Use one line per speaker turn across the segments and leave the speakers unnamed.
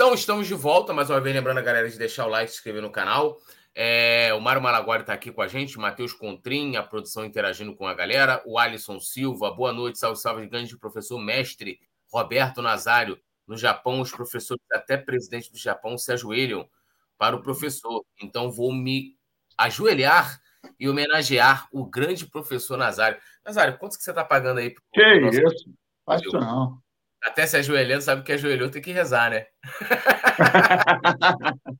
Então, estamos de volta, mais uma vez lembrando a galera de deixar o like, se inscrever no canal. É, o Mário Malaguari está aqui com a gente, Matheus Contrim, a produção interagindo com a galera, o Alisson Silva, boa noite, salve, salve, grande professor mestre Roberto Nazário. No Japão, os professores, até presidente do Japão, se ajoelham para o professor. Então, vou me ajoelhar e homenagear o grande professor Nazário. Nazário, quanto que você está pagando aí? Pro,
que nosso... isso? Acho não.
Até se ajoelhando, sabe que ajoelhou tem que rezar, né?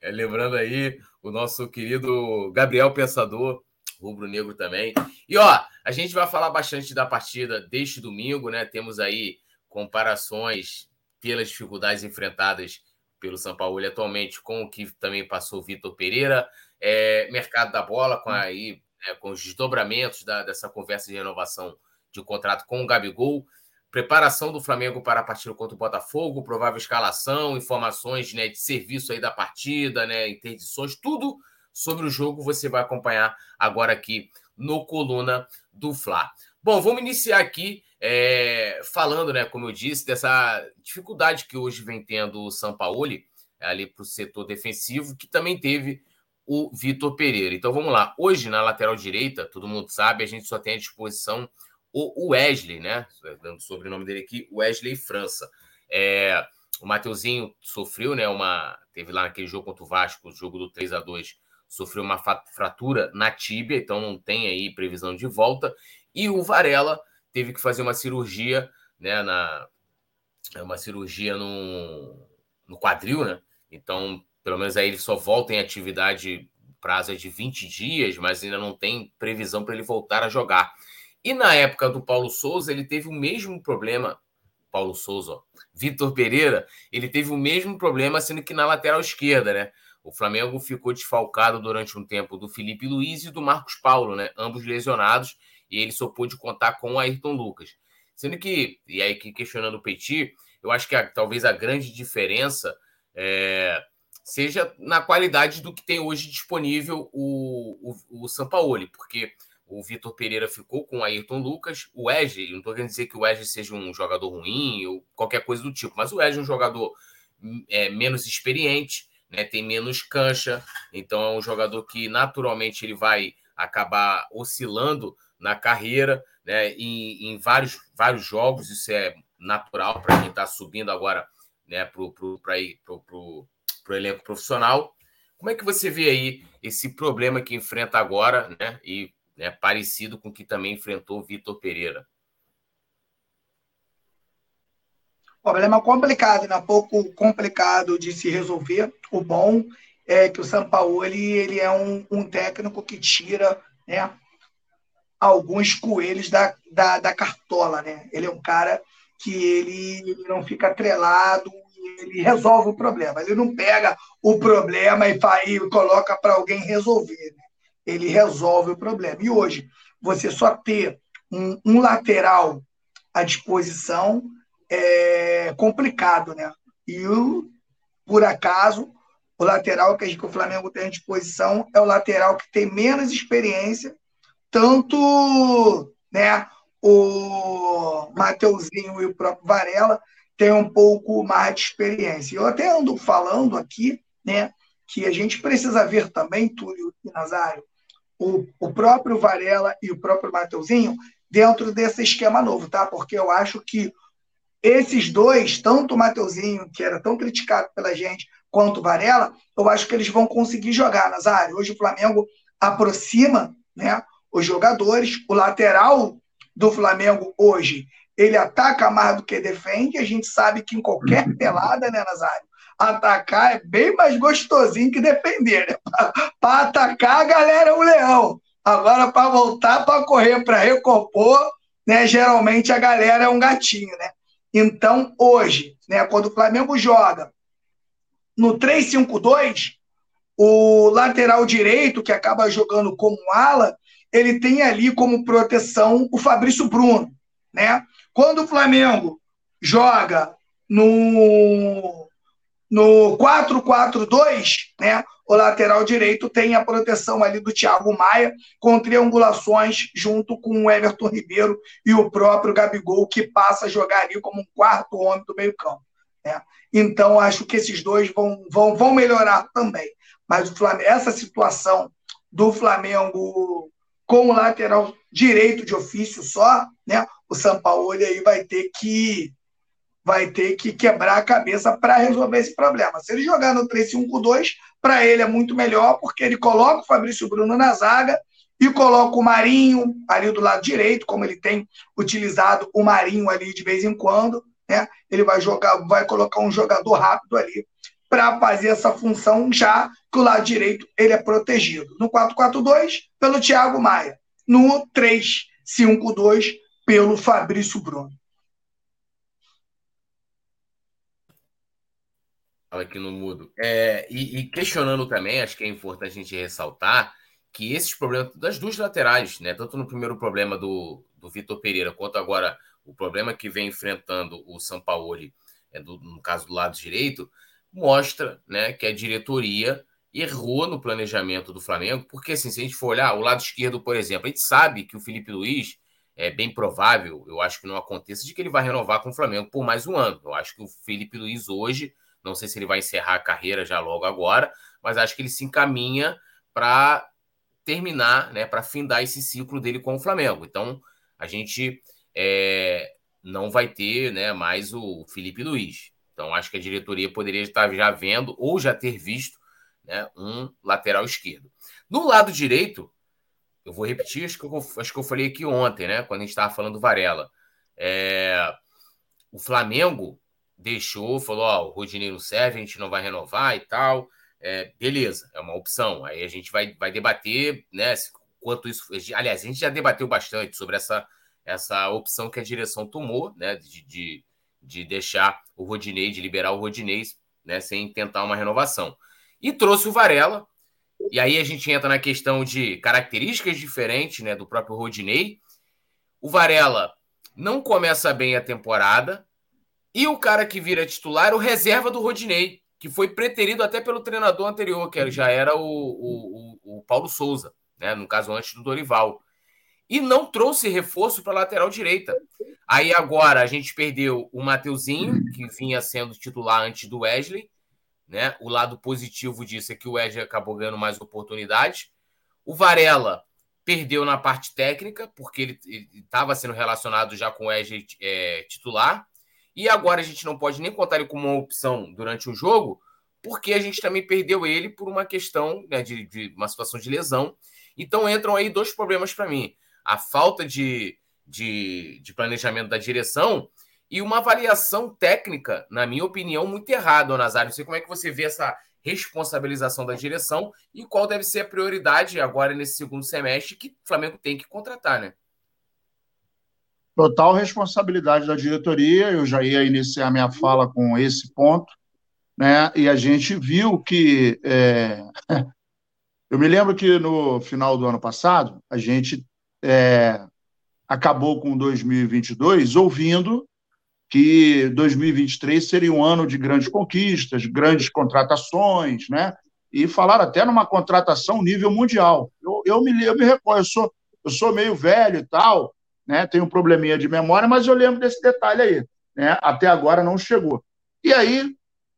é, lembrando aí o nosso querido Gabriel Pensador, rubro negro também. E ó, a gente vai falar bastante da partida deste domingo, né? Temos aí comparações pelas dificuldades enfrentadas pelo São Paulo atualmente com o que também passou o Vitor Pereira, é, mercado da bola com aí é, com os desdobramentos da, dessa conversa de renovação de contrato com o Gabigol, preparação do Flamengo para a partida contra o Botafogo, provável escalação, informações né, de serviço aí da partida, né, interdições, tudo sobre o jogo você vai acompanhar agora aqui no Coluna do Fla. Bom, vamos iniciar aqui é, falando, né, como eu disse, dessa dificuldade que hoje vem tendo o São Paulo ali para o setor defensivo, que também teve o Vitor Pereira. Então vamos lá. Hoje, na lateral direita, todo mundo sabe, a gente só tem à disposição o Wesley, né? Dando o sobrenome dele aqui, Wesley França. É, o Mateuzinho sofreu, né? Uma. Teve lá naquele jogo contra o Vasco, o jogo do 3 a 2 sofreu uma fratura na tíbia, então não tem aí previsão de volta. E o Varela teve que fazer uma cirurgia, né? Na, é uma cirurgia no, no quadril, né? Então, pelo menos aí ele só volta em atividade prazo de 20 dias, mas ainda não tem previsão para ele voltar a jogar. E na época do Paulo Souza, ele teve o mesmo problema. Paulo Souza, Vitor Pereira, ele teve o mesmo problema, sendo que na lateral esquerda, né? O Flamengo ficou desfalcado durante um tempo do Felipe Luiz e do Marcos Paulo, né? Ambos lesionados, e ele só pôde contar com o Ayrton Lucas. Sendo que, e aí que questionando o Petit, eu acho que a, talvez a grande diferença é, seja na qualidade do que tem hoje disponível o, o, o Sampaoli, porque o Vitor Pereira ficou com o Ayrton Lucas. O Wesley, não estou querendo dizer que o Wesley seja um jogador ruim ou qualquer coisa do tipo, mas o Wesley é um jogador é, menos experiente, né, tem menos cancha, então é um jogador que naturalmente ele vai acabar oscilando na carreira, né, em, em vários, vários jogos, isso é natural para quem está subindo agora né, para o elenco profissional. Como é que você vê aí esse problema que enfrenta agora, né? E né, parecido com o que também enfrentou o Vitor Pereira.
Problema complicado, né? pouco complicado de se resolver. O bom é que o Sampaoli ele é um, um técnico que tira né, alguns coelhos da, da, da, cartola. Né? Ele é um cara que ele não fica atrelado, ele resolve o problema. Ele não pega o problema e, e coloca para alguém resolver. Né? Ele resolve o problema. E hoje, você só ter um, um lateral à disposição é complicado, né? E o, por acaso, o lateral que, que o Flamengo tem à disposição é o lateral que tem menos experiência, tanto né, o Mateuzinho e o próprio Varela têm um pouco mais de experiência. Eu até ando falando aqui, né, que a gente precisa ver também, Túlio e Nazário, o, o próprio Varela e o próprio Mateuzinho dentro desse esquema novo, tá? Porque eu acho que esses dois, tanto o Mateuzinho, que era tão criticado pela gente, quanto o Varela, eu acho que eles vão conseguir jogar, Nazário. Hoje o Flamengo aproxima né, os jogadores, o lateral do Flamengo hoje, ele ataca mais do que defende, a gente sabe que em qualquer pelada, né, Nazário? Atacar é bem mais gostosinho que defender. Né? Para atacar, a galera é o leão. Agora, para voltar, para correr, para recompor, né, geralmente a galera é um gatinho. Né? Então, hoje, né, quando o Flamengo joga no 3-5-2, o lateral direito, que acaba jogando como ala, ele tem ali como proteção o Fabrício Bruno. Né? Quando o Flamengo joga no no 4-4-2, né, o lateral direito tem a proteção ali do Thiago Maia, com triangulações junto com o Everton Ribeiro e o próprio Gabigol, que passa a jogar ali como um quarto homem do meio-campo. Né? Então, acho que esses dois vão, vão, vão melhorar também. Mas Flamengo, essa situação do Flamengo com o lateral direito de ofício só, né? O Sampaoli aí vai ter que vai ter que quebrar a cabeça para resolver esse problema. Se ele jogar no 3-5-2, para ele é muito melhor, porque ele coloca o Fabrício Bruno na zaga e coloca o Marinho ali do lado direito, como ele tem utilizado o Marinho ali de vez em quando, né? Ele vai jogar, vai colocar um jogador rápido ali para fazer essa função já que o lado direito ele é protegido. No 4-4-2 pelo Thiago Maia, no 3-5-2 pelo Fabrício Bruno.
Aqui no mudo. É, e, e, questionando também, acho que é importante a gente ressaltar que esses problemas das duas laterais, né, tanto no primeiro problema do, do Vitor Pereira, quanto agora o problema que vem enfrentando o Sampaoli, é do, no caso do lado direito, mostra né, que a diretoria errou no planejamento do Flamengo, porque assim, se a gente for olhar o lado esquerdo, por exemplo, a gente sabe que o Felipe Luiz é bem provável, eu acho que não aconteça, de que ele vai renovar com o Flamengo por mais um ano. Eu acho que o Felipe Luiz hoje não sei se ele vai encerrar a carreira já logo agora, mas acho que ele se encaminha para terminar, né, para findar esse ciclo dele com o Flamengo. Então, a gente é, não vai ter né, mais o Felipe Luiz. Então, acho que a diretoria poderia estar já vendo ou já ter visto né, um lateral esquerdo. No lado direito, eu vou repetir, acho que eu, acho que eu falei aqui ontem, né, quando a gente estava falando do Varela. É, o Flamengo deixou, falou: Ó, o Rodinei não serve, a gente não vai renovar e tal. É, beleza, é uma opção. Aí a gente vai, vai debater, né? Quanto isso. Aliás, a gente já debateu bastante sobre essa, essa opção que a direção tomou, né? De, de, de deixar o Rodinei, de liberar o Rodinei, né? Sem tentar uma renovação. E trouxe o Varela. E aí a gente entra na questão de características diferentes, né? Do próprio Rodinei. O Varela não começa bem a temporada, e o cara que vira titular o reserva do Rodinei, que foi preterido até pelo treinador anterior, que já era o, o, o, Paulo Souza, né? no caso antes do Dorival. E não trouxe reforço para a lateral direita. Aí agora a gente perdeu o Mateuzinho, que vinha sendo titular antes do Wesley. Né? O lado positivo disso é que o Wesley acabou ganhando mais oportunidades. O Varela perdeu na parte técnica, porque ele estava sendo relacionado já com o Wesley é, titular. E agora a gente não pode nem contar ele como uma opção durante o jogo, porque a gente também perdeu ele por uma questão né, de, de, uma situação de lesão. Então entram aí dois problemas para mim: a falta de, de, de, planejamento da direção e uma avaliação técnica, na minha opinião, muito errada, Nazário. Não sei como é que você vê essa responsabilização da direção e qual deve ser a prioridade agora nesse segundo semestre que o Flamengo tem que contratar, né?
Total responsabilidade da diretoria. Eu já ia iniciar minha fala com esse ponto, né? E a gente viu que é... eu me lembro que no final do ano passado a gente é... acabou com 2022 ouvindo que 2023 seria um ano de grandes conquistas, grandes contratações, né? E falaram até numa contratação nível mundial. Eu, eu me eu me recordo, eu sou eu sou meio velho e tal, né? Tem um probleminha de memória, mas eu lembro desse detalhe aí, né? Até agora não chegou. E aí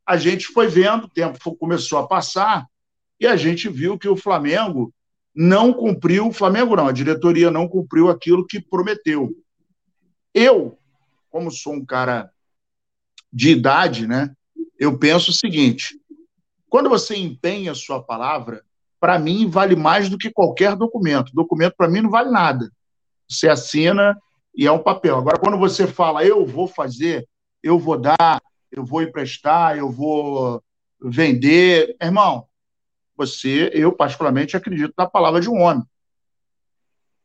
a gente foi vendo, o tempo começou a passar e a gente viu que o Flamengo não cumpriu, o Flamengo não, a diretoria não cumpriu aquilo que prometeu. Eu, como sou um cara de idade, né? Eu penso o seguinte: quando você empenha a sua palavra, para mim vale mais do que qualquer documento. Documento para mim não vale nada. Você assina e é um papel. Agora, quando você fala, eu vou fazer, eu vou dar, eu vou emprestar, eu vou vender, irmão, você, eu particularmente acredito na palavra de um homem.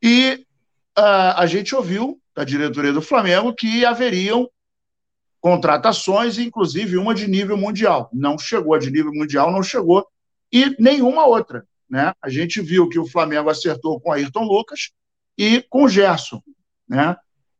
E uh, a gente ouviu da diretoria do Flamengo que haveriam contratações, inclusive uma de nível mundial. Não chegou a de nível mundial, não chegou, e nenhuma outra. Né? A gente viu que o Flamengo acertou com Ayrton Lucas, e com o Gerson, né?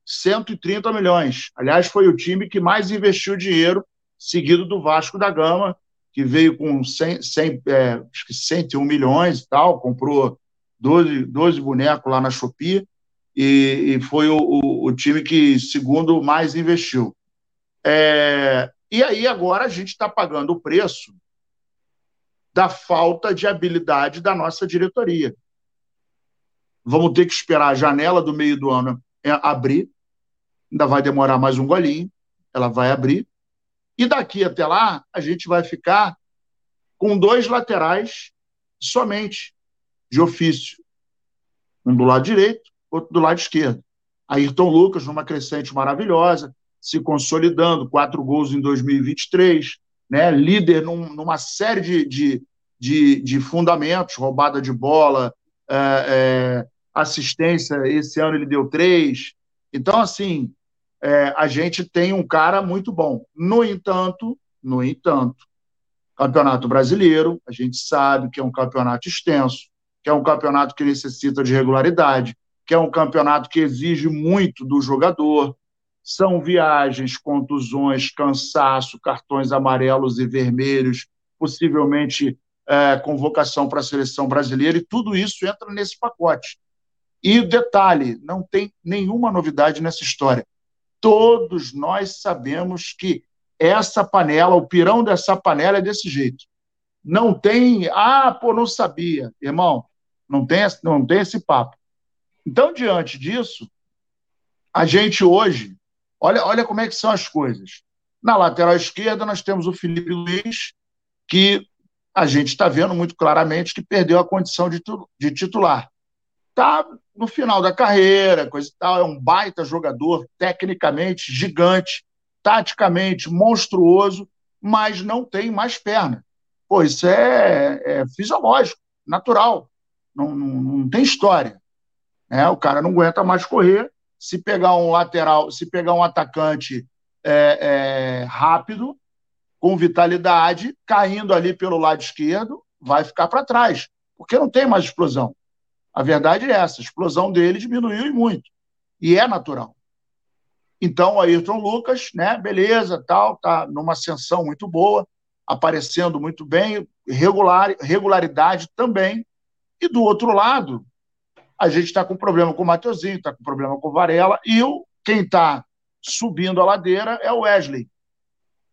130 milhões. Aliás, foi o time que mais investiu dinheiro, seguido do Vasco da Gama, que veio com 100, 100, é, acho que 101 milhões e tal, comprou 12, 12 bonecos lá na Shopee, e, e foi o, o, o, time que, segundo, mais investiu. É, E aí agora a gente está pagando o preço da falta de habilidade da nossa diretoria. Vamos ter que esperar a janela do meio do ano é, abrir, ainda vai demorar mais um golinho, ela vai abrir, e daqui até lá a gente vai ficar com dois laterais somente, de ofício. Um do lado direito, outro do lado esquerdo. Ayrton Lucas, numa crescente maravilhosa, se consolidando, quatro gols em 2023, né? líder num, numa série de, de, de, de, fundamentos, roubada de bola, é, é, assistência, esse ano ele deu três. Então, assim, é, a gente tem um cara muito bom. No entanto, no entanto, Campeonato Brasileiro, a gente sabe que é um campeonato extenso, que é um campeonato que necessita de regularidade, que é um campeonato que exige muito do jogador. São viagens, contusões, cansaço, cartões amarelos e vermelhos, possivelmente é, convocação para a seleção brasileira, e tudo isso entra nesse pacote. E detalhe: não tem nenhuma novidade nessa história. Todos nós sabemos que essa panela, o pirão dessa panela é desse jeito. Não tem, ah, pô, não sabia. Irmão, não tem, não tem esse papo. Então, diante disso, a gente hoje, olha, olha como é que são as coisas. Na lateral esquerda, nós temos o Felipe Luiz, que a gente está vendo muito claramente que perdeu a condição de, de titular. Está no final da carreira, coisa e tal, é um baita jogador, tecnicamente gigante, taticamente monstruoso, mas não tem mais perna. Pô, isso é, é fisiológico, natural, não, não, não tem história. É, o cara não aguenta mais correr. Se pegar um lateral, se pegar um atacante é, é, rápido, com vitalidade, caindo ali pelo lado esquerdo, vai ficar para trás, porque não tem mais explosão. A verdade é essa: a explosão dele diminuiu e muito. E é natural. Então, o Ayrton Lucas, né, beleza, tal, tá numa ascensão muito boa, aparecendo muito bem, regular, regularidade também. E do outro lado, a gente está com problema com o Mateuzinho, está com problema com o Varela, e o, quem está subindo a ladeira é o Wesley.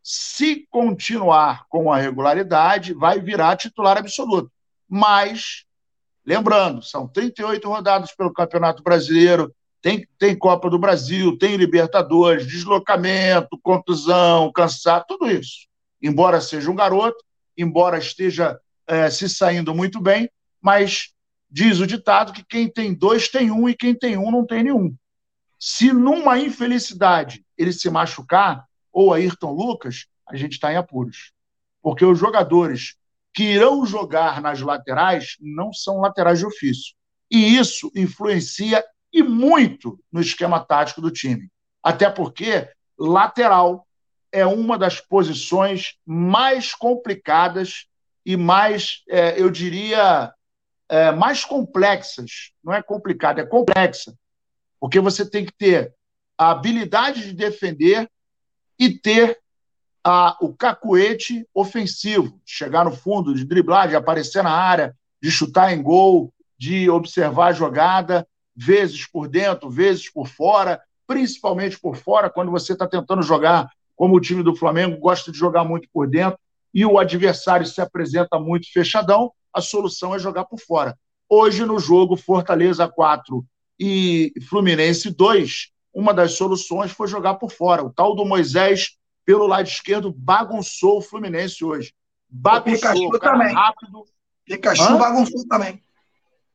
Se continuar com a regularidade, vai virar titular absoluto. Mas, lembrando, são 38 rodadas pelo Campeonato Brasileiro, tem, tem Copa do Brasil, tem Libertadores, deslocamento, contusão, cansado, tudo isso. Embora seja um garoto, embora esteja é, se saindo muito bem, mas diz o ditado que quem tem dois tem um e quem tem um não tem nenhum. Se numa infelicidade ele se machucar, ou Ayrton Lucas, a gente está em apuros. Porque os jogadores que irão jogar nas laterais não são laterais de ofício. E isso influencia e muito no esquema tático do time. Até porque lateral é uma das posições mais complicadas e mais, é, eu diria, é, mais complexas. Não é complicada, é complexa. Porque você tem que ter a habilidade de defender e ter a, o cacuete ofensivo, chegar no fundo, de driblar, de aparecer na área, de chutar em gol, de observar a jogada vezes por dentro, vezes por fora, principalmente por fora, quando você está tentando jogar como o time do Flamengo gosta de jogar muito por dentro e o adversário se apresenta muito fechadão, a solução é jogar por fora. Hoje, no jogo Fortaleza 4 e Fluminense 2, uma das soluções foi jogar por fora. O tal do Moisés, pelo lado esquerdo, bagunçou o Fluminense hoje. Bagunçou, o Pikachu também. rápido.
Pikachu Hã? bagunçou também.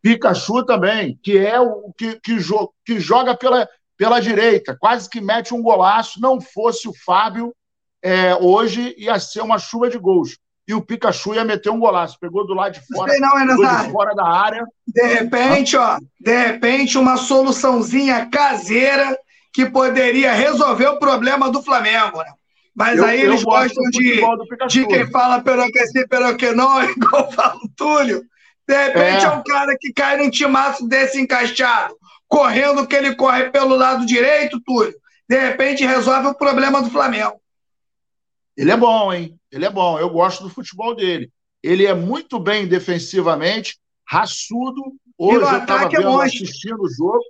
Pikachu também, que é o que, que, jo que joga pela, pela direita, quase que mete um golaço. Não fosse o Fábio, é, hoje ia ser uma chuva de gols. E o Pikachu ia meter um golaço. Pegou do lado de fora,
não, é
de fora da área.
De repente, ó, de repente, uma soluçãozinha caseira que poderia resolver o problema do Flamengo, né? Mas eu, aí eles gostam de, de quem fala pelo que sim, pelo que não, igual fala o Túlio. De repente é. é um cara que cai num timaço desse encaixado, correndo que ele corre pelo lado direito, Túlio. De repente resolve o problema do Flamengo.
Ele é bom, hein? Ele é bom. Eu gosto do futebol dele. Ele é muito bem defensivamente, raçudo. Hoje eu estava é assistindo o jogo.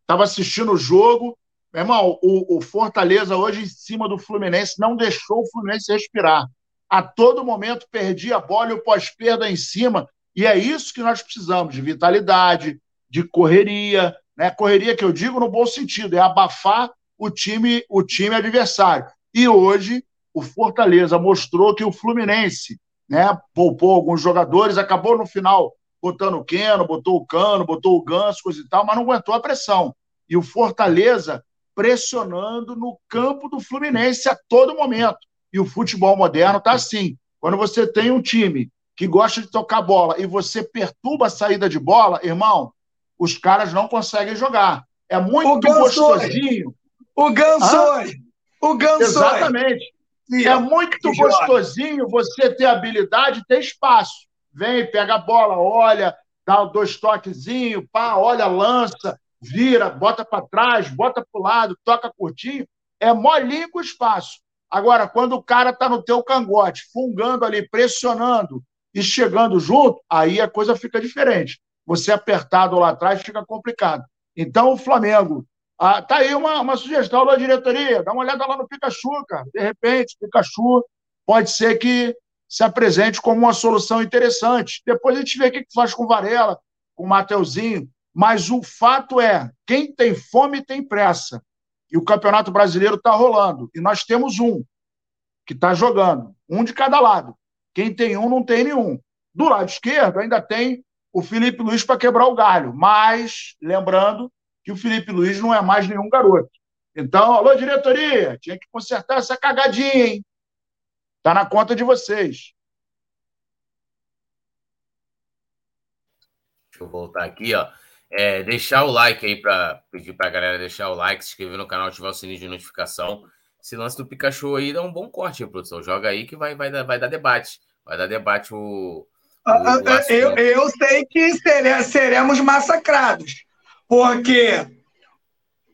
Estava assistindo o jogo. Meu irmão, o, o Fortaleza hoje em cima do Fluminense não deixou o Fluminense respirar. A todo momento perdia a bola e o pós-perda em cima. E é isso que nós precisamos, de vitalidade, de correria, né? Correria que eu digo no bom sentido, é abafar o time, o time adversário. E hoje o Fortaleza mostrou que o Fluminense, né, poupou alguns jogadores, acabou no final botando o Keno, botou o Cano, botou o Ganso, coisa e tal, mas não aguentou a pressão. E o Fortaleza pressionando no campo do Fluminense a todo momento. E o futebol moderno está assim. Quando você tem um time que gosta de tocar bola e você perturba a saída de bola, irmão, os caras não conseguem jogar. É muito gostosinho.
O Gansoi. O Gansoi.
Exatamente. Sim, é muito gostosinho você ter habilidade e ter espaço. Vem, pega a bola, olha, dá dois toquezinhos, pá, olha, lança, vira, bota para trás, bota para o lado, toca curtinho. É molinho com espaço. Agora, quando o cara está no teu cangote, fungando ali, pressionando e chegando junto, aí a coisa fica diferente. Você apertado lá atrás fica complicado. Então, o Flamengo ah, tá aí uma, uma sugestão da diretoria. Dá uma olhada lá no Pikachu, cara. De repente, Pikachu pode ser que se apresente como uma solução interessante. Depois a gente vê o que faz com Varela, com o Mateuzinho. Mas o fato é, quem tem fome tem pressa. E o Campeonato Brasileiro está rolando. E nós temos um que está jogando, um de cada lado. Quem tem um não tem nenhum. Do lado esquerdo ainda tem o Felipe Luiz para quebrar o galho. Mas, lembrando que o Felipe Luiz não é mais nenhum garoto. Então, alô, diretoria, tinha que consertar essa cagadinha, hein? Tá na conta de vocês.
Deixa eu voltar aqui, ó. É, deixar o like aí para pedir para a galera deixar o like, se inscrever no canal, ativar o sininho de notificação. Esse lance do Pikachu aí dá um bom corte, produção. Joga aí que vai, vai, dar, vai dar debate. Vai dar debate o. o,
ah, ah, o eu, eu sei que seremos massacrados. Porque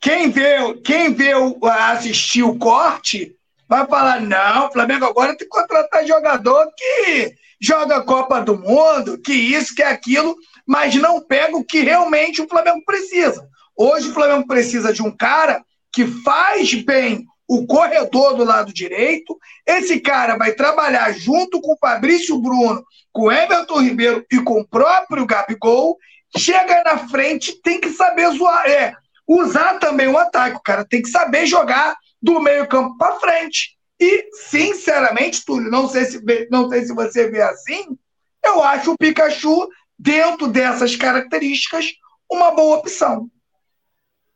quem vê, quem vê assistir o corte vai falar: não, o Flamengo agora tem que contratar jogador que joga Copa do Mundo, que isso, que aquilo, mas não pega o que realmente o Flamengo precisa. Hoje o Flamengo precisa de um cara que faz bem o corredor do lado direito. Esse cara vai trabalhar junto com o Fabrício Bruno, com o Everton Ribeiro e com o próprio Gabigol chega na frente, tem que saber zoar, é, usar também o ataque. O cara tem que saber jogar do meio-campo para frente. E, sinceramente, Túlio, não sei, se, não sei se você vê assim, eu acho o Pikachu, dentro dessas características, uma boa opção.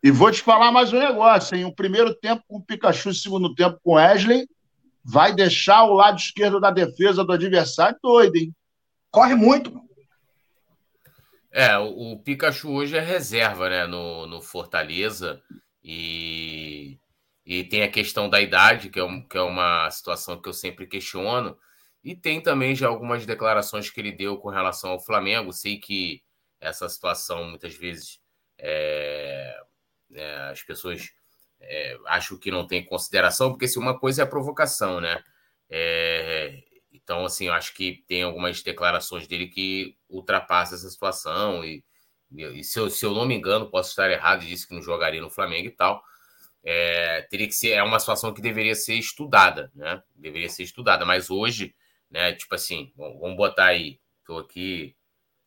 E vou te falar mais um negócio, hein? O primeiro tempo com o Pikachu, o segundo tempo com o Wesley, vai deixar o lado esquerdo da defesa do adversário doido, hein?
Corre muito.
É, o, o, Pikachu hoje é reserva, né, no, no Fortaleza e, e tem a questão da idade, que é, um, que é uma situação que eu sempre questiono, e tem também já algumas declarações que ele deu com relação ao Flamengo. Sei que essa situação muitas vezes é, é, as pessoas é, acham que não tem consideração, porque se uma coisa é a provocação, né? É, então, assim, eu acho que tem algumas declarações dele que ultrapassam essa situação. E, e se, eu, se eu não me engano, posso estar errado, disse que não jogaria no Flamengo e tal. É, teria que ser, é uma situação que deveria ser estudada, né? Deveria ser estudada, mas hoje, né, tipo assim, vamos botar aí, estou aqui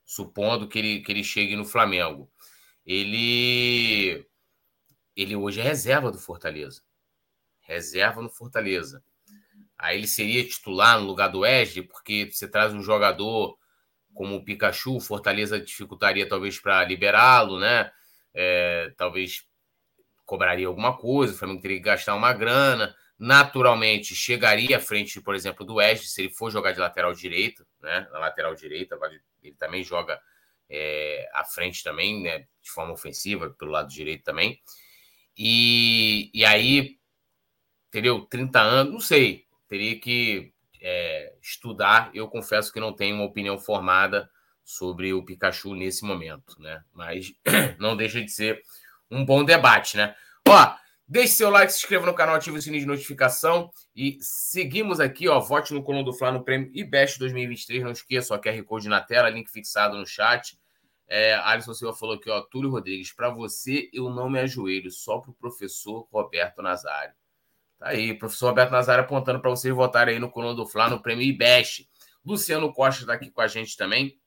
supondo que ele, que ele chegue no Flamengo. Ele ele hoje é reserva do Fortaleza. Reserva no Fortaleza. Aí ele seria titular no lugar do Wesley, porque você traz um jogador como o Pikachu, Fortaleza dificultaria talvez para liberá-lo, né? É, talvez cobraria alguma coisa, o Flamengo teria que gastar uma grana. Naturalmente, chegaria à frente, por exemplo, do Wesley, se ele for jogar de lateral direito, né? Na lateral direita, ele também joga é, à frente também, né? De forma ofensiva, pelo lado direito também. E, e aí, entendeu? 30 anos, não sei teria que é, estudar. Eu confesso que não tenho uma opinião formada sobre o Pikachu nesse momento, né? Mas não deixa de ser um bom debate, né? Ó, deixe seu like, se inscreva no canal, ative o sininho de notificação e seguimos aqui, ó, vote no Coluna do Fla no prêmio IBEST 2023, não esqueça, ó, QR Code na tela, link fixado no chat. É, Alisson Silva falou aqui, ó, Túlio Rodrigues, para você eu não me ajoelho, só para o professor Roberto Nazário. Tá aí, professor Roberto Nazário apontando para vocês votarem aí no Coluna do Fla, no prêmio IBEST. Luciano Costa está aqui com a gente também,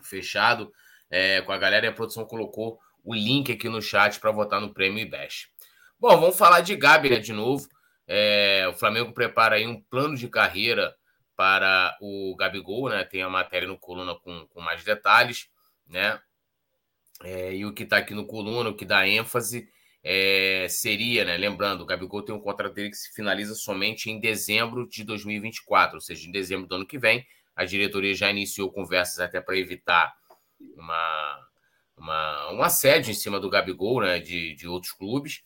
fechado é, com a galera e a produção colocou o link aqui no chat para votar no prêmio IBEST. Bom, vamos falar de Gabi né, de novo. É, o Flamengo prepara aí um plano de carreira para o Gabigol, né? Tem a matéria no Coluna com, com mais detalhes né? É, e o que está aqui no coluna, o que dá ênfase, é, seria, né? Lembrando, o Gabigol tem um contrato dele que se finaliza somente em dezembro de 2024, ou seja, em dezembro do ano que vem. A diretoria já iniciou conversas até para evitar uma, uma, um assédio em cima do Gabigol, né? De, de outros clubes.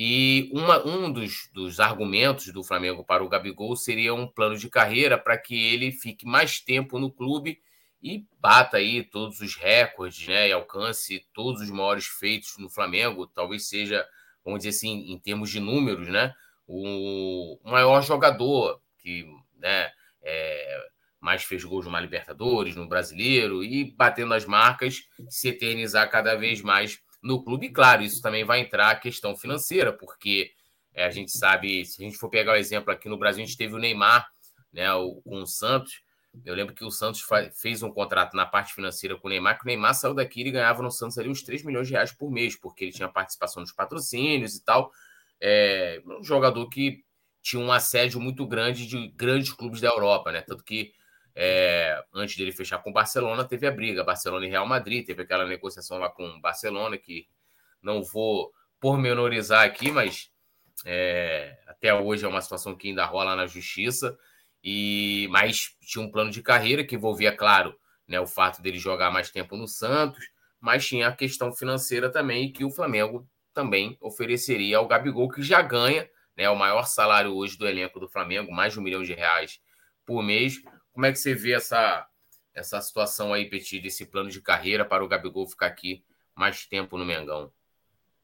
E uma, um dos, dos argumentos do Flamengo para o Gabigol seria um plano de carreira para que ele fique mais tempo no clube e bata aí todos os recordes, né? E alcance todos os maiores feitos no Flamengo. Talvez seja, vamos dizer assim, em termos de números, né? O maior jogador que, né? É, mais fez gols numa Libertadores, no Brasileiro e batendo as marcas, se eternizar cada vez mais no clube. Claro, isso também vai entrar a questão financeira, porque é, a gente sabe, se a gente for pegar o exemplo aqui no Brasil, a gente teve o Neymar, né? O, com o Santos eu lembro que o Santos fez um contrato na parte financeira com o Neymar, que o Neymar saiu daqui e ganhava no Santos ali uns 3 milhões de reais por mês, porque ele tinha participação nos patrocínios e tal. É um jogador que tinha um assédio muito grande de grandes clubes da Europa, né? Tanto que é, antes dele fechar com o Barcelona, teve a briga. Barcelona e Real Madrid, teve aquela negociação lá com o Barcelona, que não vou pormenorizar aqui, mas é, até hoje é uma situação que ainda rola na justiça. E mas tinha um plano de carreira que envolvia, claro, né, o fato dele jogar mais tempo no Santos, mas tinha a questão financeira também que o Flamengo também ofereceria ao Gabigol, que já ganha né, o maior salário hoje do elenco do Flamengo, mais de um milhão de reais por mês. Como é que você vê essa, essa situação aí, Petit, desse plano de carreira para o Gabigol ficar aqui mais tempo no Mengão?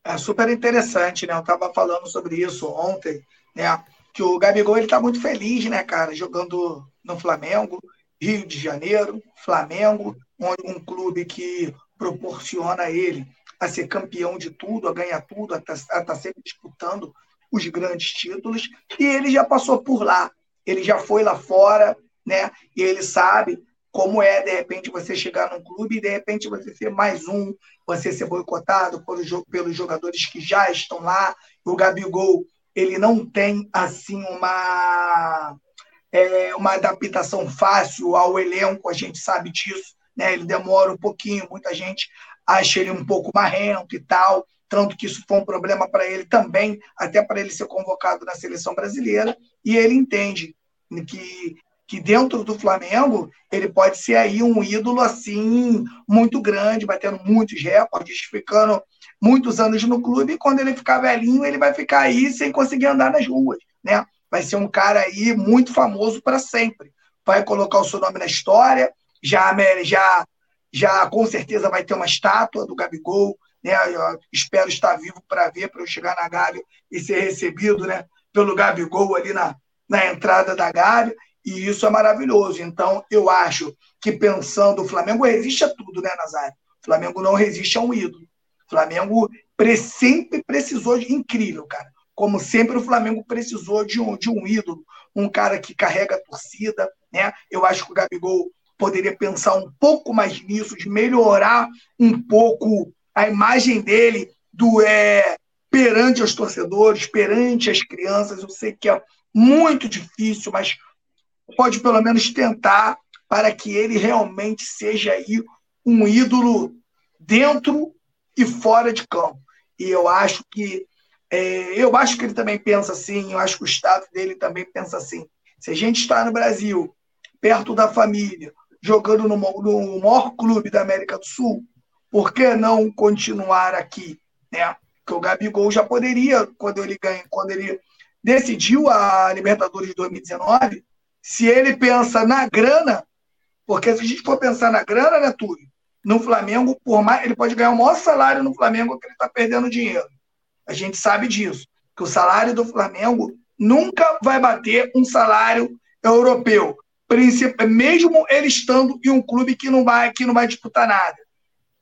É super interessante, né? Eu estava falando sobre isso ontem, né? que o Gabigol ele tá muito feliz, né, cara, jogando no Flamengo, Rio de Janeiro, Flamengo, um clube que proporciona a ele a ser campeão de tudo, a ganhar tudo, a estar tá sempre disputando os grandes títulos, e ele já passou por lá, ele já foi lá fora, né? E ele sabe como é, de repente, você chegar num clube e, de repente, você ser mais um, você ser boicotado pelos jogadores que já estão lá. O Gabigol, ele não tem assim uma é, uma adaptação fácil ao elenco, a gente sabe disso, né? Ele demora um pouquinho, muita gente acha ele um pouco marrento e tal, tanto que isso foi um problema para ele também, até para ele ser convocado na seleção brasileira, e ele entende que que dentro do Flamengo ele pode ser aí um ídolo assim muito grande, batendo muitos recordes, ficando muitos anos no clube, e quando ele ficar velhinho, ele vai ficar aí sem conseguir andar nas ruas, né? Vai ser um cara aí muito famoso para sempre. Vai colocar o seu nome na história, já, já, já com certeza vai ter uma estátua do Gabigol, né? Eu espero estar vivo para ver, para eu chegar na Gávea e ser recebido, né? Pelo Gabigol ali na, na entrada da Gávea, e isso é maravilhoso. Então, eu acho que pensando, o Flamengo resiste a tudo, né, Nazário? O Flamengo não resiste a um ídolo. Flamengo sempre precisou de incrível, cara. Como sempre, o Flamengo precisou de um, de um ídolo, um cara que carrega a torcida, né? Eu acho que o Gabigol poderia pensar um pouco mais nisso, de melhorar um pouco a imagem dele do é, perante os torcedores, perante as crianças. Eu sei que é muito difícil, mas pode pelo menos tentar para que ele realmente seja aí um ídolo dentro e fora de campo. E eu acho que é, eu acho que ele também pensa assim, eu acho que o Estado dele também pensa assim. Se a gente está no Brasil, perto da família, jogando no, no maior clube da América do Sul, por que não continuar aqui? Né? Porque o Gabigol já poderia, quando ele ganha, quando ele decidiu a Libertadores de 2019, se ele pensa na grana, porque se a gente for pensar na grana, né, Túlio? no Flamengo, por mais ele pode ganhar o maior salário no Flamengo que ele está perdendo dinheiro. A gente sabe disso, que o salário do Flamengo nunca vai bater um salário europeu, mesmo ele estando em um clube que não vai que não vai disputar nada.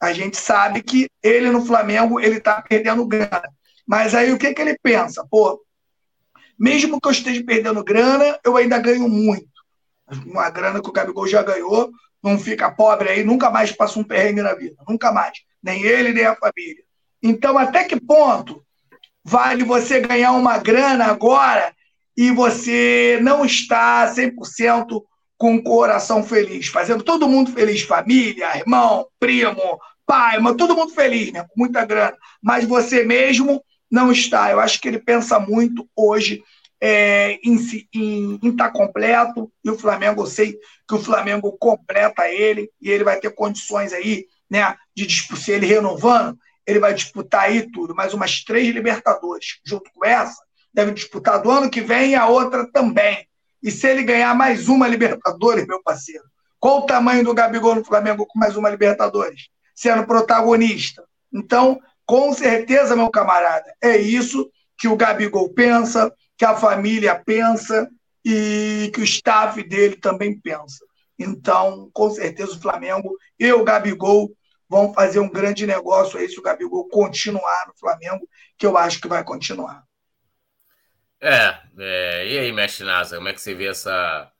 A gente sabe que ele no Flamengo ele está perdendo grana. Mas aí o que, que ele pensa? Pô, mesmo que eu esteja perdendo grana, eu ainda ganho muito. Uma grana que o Gabigol já ganhou, não fica pobre aí, nunca mais passa um perrengue na vida. Nunca mais. Nem ele, nem a família. Então, até que ponto vale você ganhar uma grana agora e você não está 100% com o coração feliz, fazendo todo mundo feliz, família, irmão, primo, pai, mas todo mundo feliz, né? Com muita grana. Mas você mesmo não está. Eu acho que ele pensa muito hoje é, em estar tá completo, e o Flamengo, eu sei que o Flamengo completa ele, e ele vai ter condições aí, né, de se ele renovando, ele vai disputar aí tudo, mais umas três Libertadores, junto com essa, deve disputar do ano que vem e a outra também. E se ele ganhar mais uma Libertadores, meu parceiro, qual o tamanho do Gabigol no Flamengo com mais uma Libertadores? Sendo protagonista. Então, com certeza, meu camarada, é isso que o Gabigol pensa, que a família pensa e que o staff dele também pensa. Então, com certeza, o Flamengo e o Gabigol vão fazer um grande negócio aí se o Gabigol continuar no Flamengo, que eu acho que vai continuar.
É, é e aí, mestre Nasa, como é que você vê essa,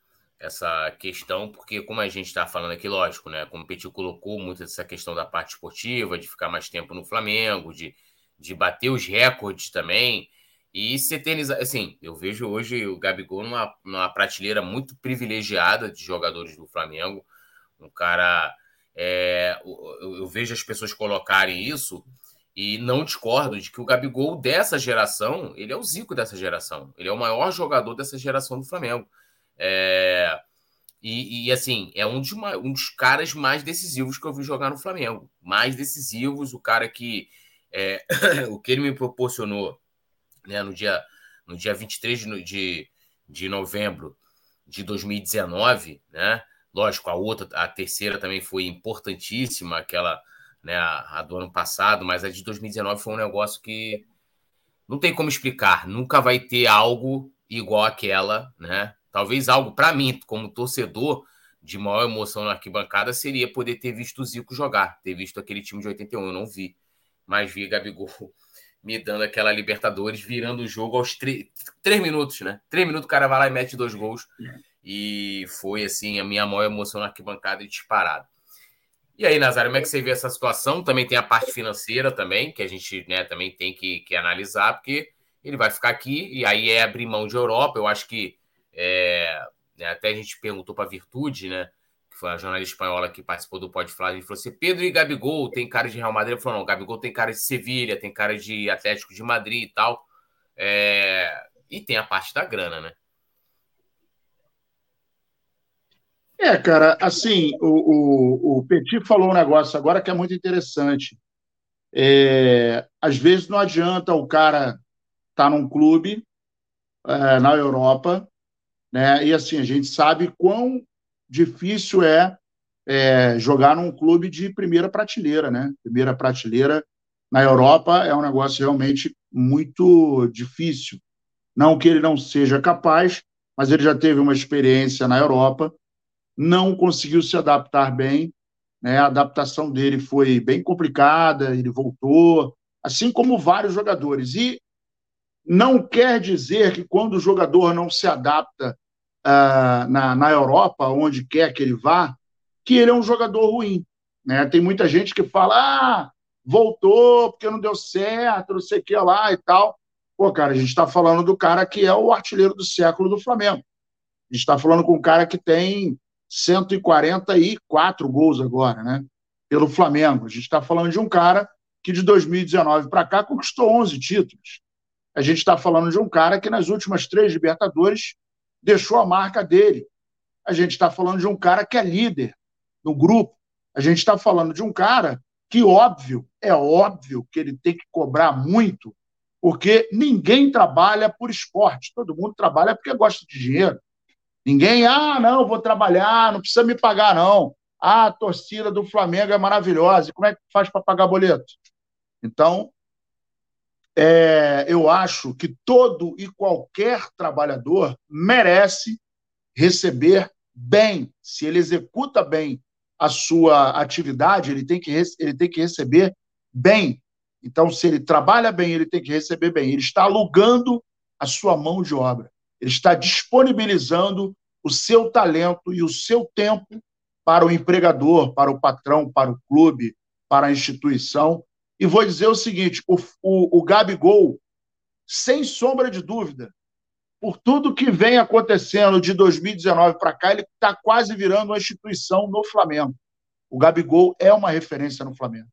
essa questão? Porque, como a gente está falando aqui, lógico, né? Como o Petit colocou muito essa questão da parte esportiva, de ficar mais tempo no Flamengo, de, de bater os recordes também. E se eternizar. Assim, eu vejo hoje o Gabigol numa, numa prateleira muito privilegiada de jogadores do Flamengo. Um cara é, eu, eu, vejo as pessoas colocarem isso e não discordo de que o Gabigol dessa geração, ele é o Zico dessa geração. Ele é o maior jogador dessa geração do Flamengo. É, e, e, assim, é um dos, um dos caras mais decisivos que eu vi jogar no Flamengo. Mais decisivos, o cara que. É, o que ele me proporcionou né, no, dia, no dia 23 de, de, de novembro de 2019, né? Lógico, a outra, a terceira também foi importantíssima, aquela, né, a, a do ano passado, mas a de 2019 foi um negócio que não tem como explicar. Nunca vai ter algo igual aquela, né? Talvez algo para mim, como torcedor, de maior emoção na arquibancada seria poder ter visto o Zico jogar, ter visto aquele time de 81. Eu não vi, mas vi Gabigol me dando aquela Libertadores, virando o jogo aos três minutos, né? Três minutos o cara vai lá e mete dois gols e foi assim a minha maior emoção na arquibancada disparado. E aí, Nazário, como é que você vê essa situação? Também tem a parte financeira também, que a gente né, também tem que, que analisar, porque ele vai ficar aqui e aí é abrir mão de Europa. Eu acho que é, né, até a gente perguntou para a Virtude, né? Que foi a jornalista espanhola que participou do Pode Falar, ele falou assim: Pedro e Gabigol tem cara de Real Madrid. Ele falou: não, Gabigol tem cara de Sevilha, tem cara de Atlético de Madrid e tal. É, e tem a parte da grana, né?
É, cara, assim, o, o, o Petit falou um negócio agora que é muito interessante. É, às vezes não adianta o cara estar tá num clube é, na Europa, né? E assim, a gente sabe quão difícil é, é, jogar num clube de primeira prateleira, né? Primeira prateleira na Europa é um negócio realmente muito difícil. Não que ele não seja capaz, mas ele já teve uma experiência na Europa não conseguiu se adaptar bem, né? a adaptação dele foi bem complicada, ele voltou, assim como vários jogadores. E não quer dizer que quando o jogador não se adapta uh, na, na Europa, onde quer que ele vá, que ele é um jogador ruim. Né? Tem muita gente que fala, ah, voltou porque não deu certo, não sei o que lá e tal. Pô, cara, a gente está falando do cara que é o artilheiro do século do Flamengo. A gente está falando com um cara que tem 144 gols agora, né? Pelo Flamengo. A gente está falando de um cara que de 2019 para cá conquistou 11 títulos. A gente está falando de um cara que nas últimas três Libertadores deixou a marca dele. A gente está falando de um cara que é líder no grupo. A gente está falando de um cara que, óbvio, é óbvio que ele tem que cobrar muito, porque ninguém trabalha por esporte. Todo mundo trabalha porque gosta de dinheiro. Ninguém, ah, não, vou trabalhar, não precisa me pagar, não. Ah, a torcida do Flamengo é maravilhosa. E como é que faz para pagar boleto? Então, é, eu acho que todo e qualquer trabalhador merece receber bem, se ele executa bem a sua atividade, ele tem que, ele tem que receber bem. Então, se ele trabalha bem, ele tem que receber bem. Ele está alugando a sua mão de obra. Ele está disponibilizando o seu talento e o seu tempo para o empregador, para o patrão, para o clube, para a instituição. E vou dizer o seguinte: o, o, o Gabigol, sem sombra de dúvida, por tudo que vem acontecendo de 2019 para cá, ele está quase virando uma instituição no Flamengo. O Gabigol é uma referência no Flamengo.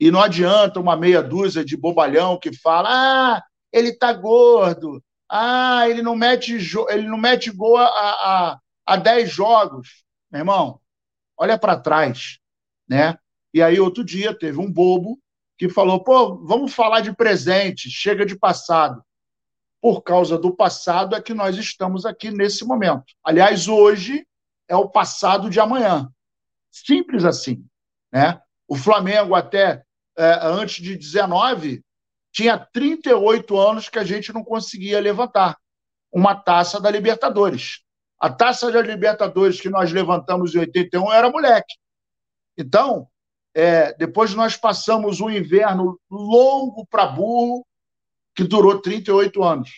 E não adianta uma meia dúzia de bobalhão que fala: ah, ele está gordo, ah, ele não mete, ele não mete gol a, a, a 10 jogos. Meu irmão, olha para trás. Né? E aí, outro dia, teve um bobo que falou: pô, vamos falar de presente, chega de passado por causa do passado é que nós estamos aqui nesse momento. Aliás, hoje é o passado de amanhã. Simples assim. Né? O Flamengo, até é, antes de 19, tinha 38 anos que a gente não conseguia levantar uma taça da Libertadores. A taça da Libertadores que nós levantamos em 81 era moleque. Então, é, depois nós passamos um inverno longo para burro, que durou 38 anos.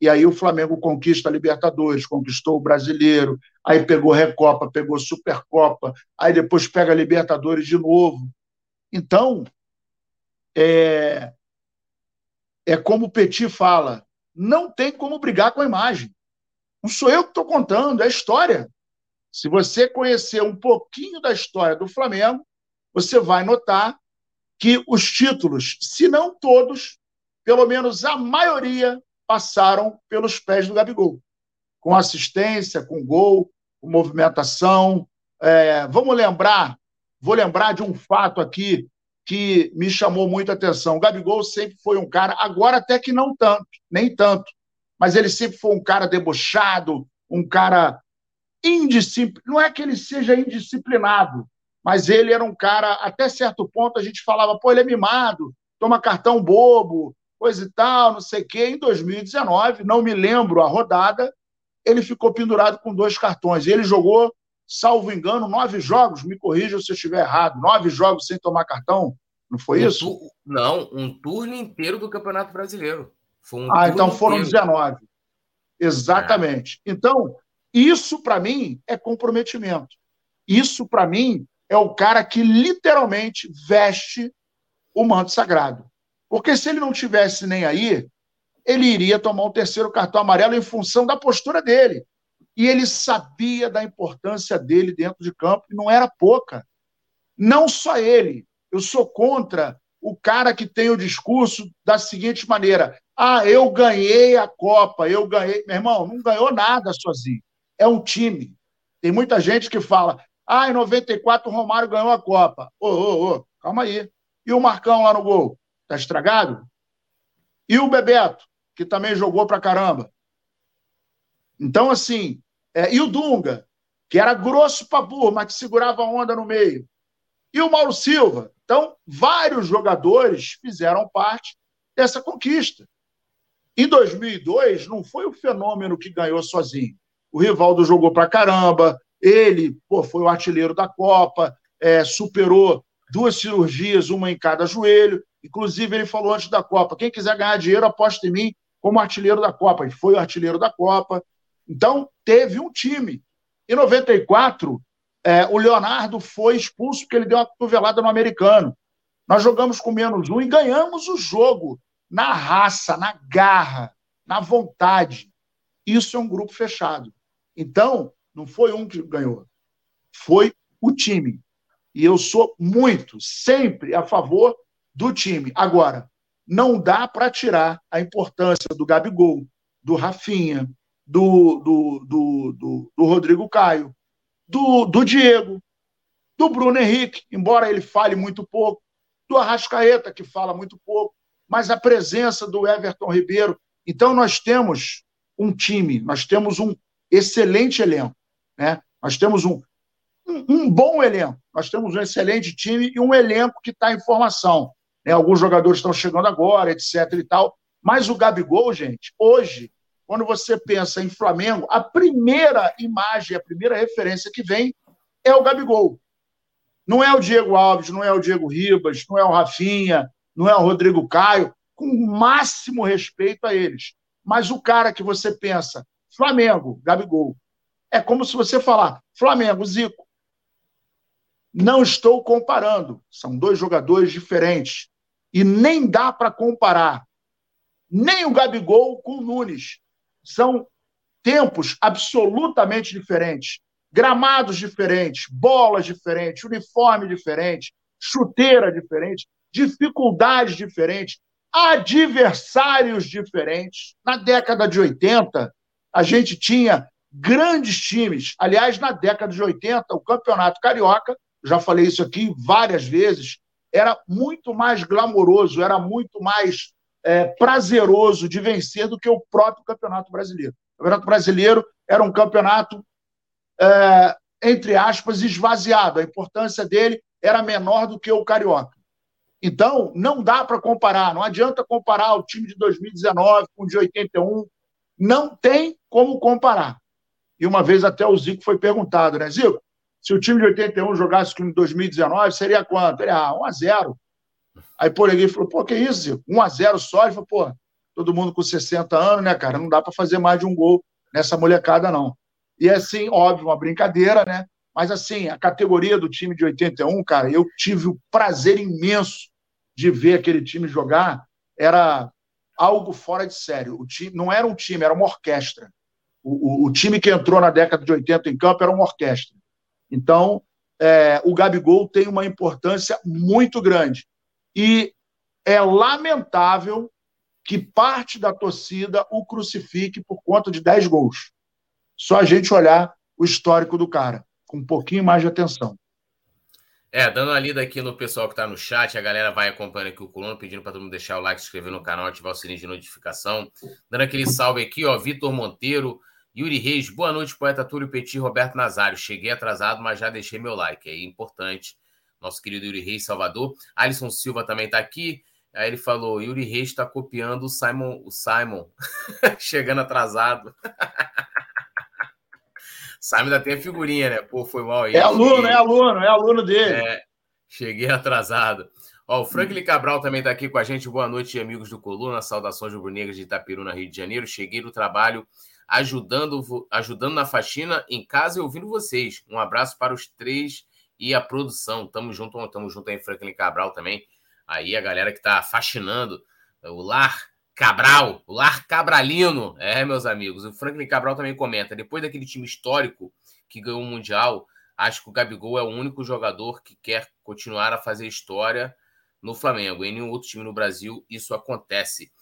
E aí o Flamengo conquista a Libertadores, conquistou o Brasileiro, aí pegou Recopa, pegou Supercopa, aí depois pega a Libertadores de novo. Então, é, é como o Petit fala, não tem como brigar com a imagem. Não sou eu que estou contando, é a história. Se você conhecer um pouquinho da história do Flamengo, você vai notar que os títulos, se não todos, pelo menos a maioria passaram pelos pés do Gabigol, com assistência, com gol, com movimentação. É, vamos lembrar, vou lembrar de um fato aqui que me chamou muita atenção. O Gabigol sempre foi um cara, agora até que não tanto, nem tanto, mas ele sempre foi um cara debochado, um cara indisciplinado. Não é que ele seja indisciplinado, mas ele era um cara, até certo ponto, a gente falava, pô, ele é mimado, toma cartão bobo, coisa e tal, não sei o quê. Em 2019, não me lembro a rodada, ele ficou pendurado com dois cartões. Ele jogou, salvo engano, nove jogos, me corrija se eu estiver errado, nove jogos sem tomar cartão. Não foi um isso?
Tu... Não, um turno inteiro do Campeonato Brasileiro.
Um ah, então foram inteiro. 19. Exatamente. É. Então, isso para mim é comprometimento. Isso para mim é o cara que literalmente veste o manto sagrado. Porque se ele não tivesse nem aí, ele iria tomar um terceiro cartão amarelo em função da postura dele. E ele sabia da importância dele dentro de campo, e não era pouca. Não só ele. Eu sou contra o cara que tem o discurso da seguinte maneira: ah, eu ganhei a Copa, eu ganhei. Meu irmão, não ganhou nada sozinho. É um time. Tem muita gente que fala: ah, em 94 o Romário ganhou a Copa. Ô, ô, ô, calma aí. E o Marcão lá no gol? Tá estragado? E o Bebeto, que também jogou pra caramba. Então, assim, é, e o Dunga, que era grosso pra burro, mas que segurava a onda no meio. E o Mauro Silva. Então, vários jogadores fizeram parte dessa conquista. Em 2002, não foi o fenômeno que ganhou sozinho. O Rivaldo jogou pra caramba, ele pô, foi o artilheiro da Copa, é, superou duas cirurgias, uma em cada joelho. Inclusive, ele falou antes da Copa: quem quiser ganhar dinheiro, aposta em mim como artilheiro da Copa. Ele foi o artilheiro da Copa. Então, teve um time. Em 94, é, o Leonardo foi expulso porque ele deu uma cotovelada no americano. Nós jogamos com menos um e ganhamos o jogo na raça, na garra, na vontade. Isso é um grupo fechado. Então, não foi um que ganhou, foi o time. E eu sou muito, sempre a favor do time. Agora, não dá para tirar a importância do Gabigol, do Rafinha, do, do, do, do, do Rodrigo Caio, do, do Diego, do Bruno Henrique, embora ele fale muito pouco, do Arrascaeta, que fala muito pouco, mas a presença do Everton Ribeiro. Então, nós temos um time, nós temos um excelente elenco. Né? Nós temos um, um, um bom elenco, nós temos um excelente time e um elenco que está em formação. Né? Alguns jogadores estão chegando agora, etc. e tal. Mas o Gabigol, gente, hoje, quando você pensa em Flamengo, a primeira imagem, a primeira referência que vem é o Gabigol. Não é o Diego Alves, não é o Diego Ribas, não é o Rafinha, não é o Rodrigo Caio, com o máximo respeito a eles. Mas o cara que você pensa, Flamengo, Gabigol, é como se você falar Flamengo, Zico. Não estou comparando, são dois jogadores diferentes. E nem dá para comparar nem o Gabigol com o Nunes. São tempos absolutamente diferentes, gramados diferentes, bolas diferentes, uniforme diferente, chuteira diferente, dificuldades diferentes, adversários diferentes. Na década de 80, a gente tinha grandes times. Aliás, na década de 80, o Campeonato Carioca, já falei isso aqui várias vezes, era muito mais glamouroso, era muito mais é, prazeroso de vencer do que o próprio Campeonato Brasileiro. O Campeonato Brasileiro era um campeonato, é, entre aspas, esvaziado. A importância dele era menor do que o Carioca. Então, não dá para comparar. Não adianta comparar o time de 2019 com o de 81. Não tem como comparar. E uma vez até o Zico foi perguntado, né? Zico, se o time de 81 jogasse com o de 2019, seria quanto? Ele, ah, 1 a 0 Aí Poreguinho falou, pô, que isso, 1x0 só. Ele falou, pô, todo mundo com 60 anos, né, cara? Não dá para fazer mais de um gol nessa molecada, não. E assim, óbvio, uma brincadeira, né? Mas assim, a categoria do time de 81, cara, eu tive o prazer imenso de ver aquele time jogar. Era algo fora de sério. O time, não era um time, era uma orquestra. O, o, time que entrou na década de 80 em campo era uma orquestra. Então, é, o Gabigol tem uma importância muito grande. E é lamentável que parte da torcida o crucifique por conta de 10 gols. Só a gente olhar o histórico do cara, com um pouquinho mais de atenção.
É, dando uma lida aqui no pessoal que está no chat, a galera vai acompanhando aqui o Coluna, pedindo para todo mundo deixar o like, se inscrever no canal, ativar o sininho de notificação. Dando aquele salve aqui, ó, Vitor Monteiro, Yuri Reis, boa noite, poeta Túlio Petit, Roberto Nazário. Cheguei atrasado, mas já deixei meu like, é importante nosso querido Yuri Reis Salvador. Alisson Silva também está aqui. Aí ele falou: Yuri Reis está copiando o Simon, o Simon, chegando atrasado. Simon ainda tem a figurinha, né? Pô, foi mal aí.
É aluno, é aluno, é aluno dele. É,
cheguei atrasado. Ó, o Franklin Cabral também está aqui com a gente. Boa noite, amigos do Coluna. Saudações rubro-negras de Itapiruna, Rio de Janeiro. Cheguei do trabalho ajudando, ajudando na faxina em casa e ouvindo vocês. Um abraço para os três e a produção. Tamo junto, tamo junto aí, Franklin Cabral também. Aí a galera que tá fascinando o Lar Cabral, o Lar Cabralino. É, meus amigos. O Franklin Cabral também comenta. Depois daquele time histórico que ganhou o Mundial, acho que o Gabigol é o único jogador que quer continuar a fazer história no Flamengo. Em nenhum outro time no Brasil isso acontece.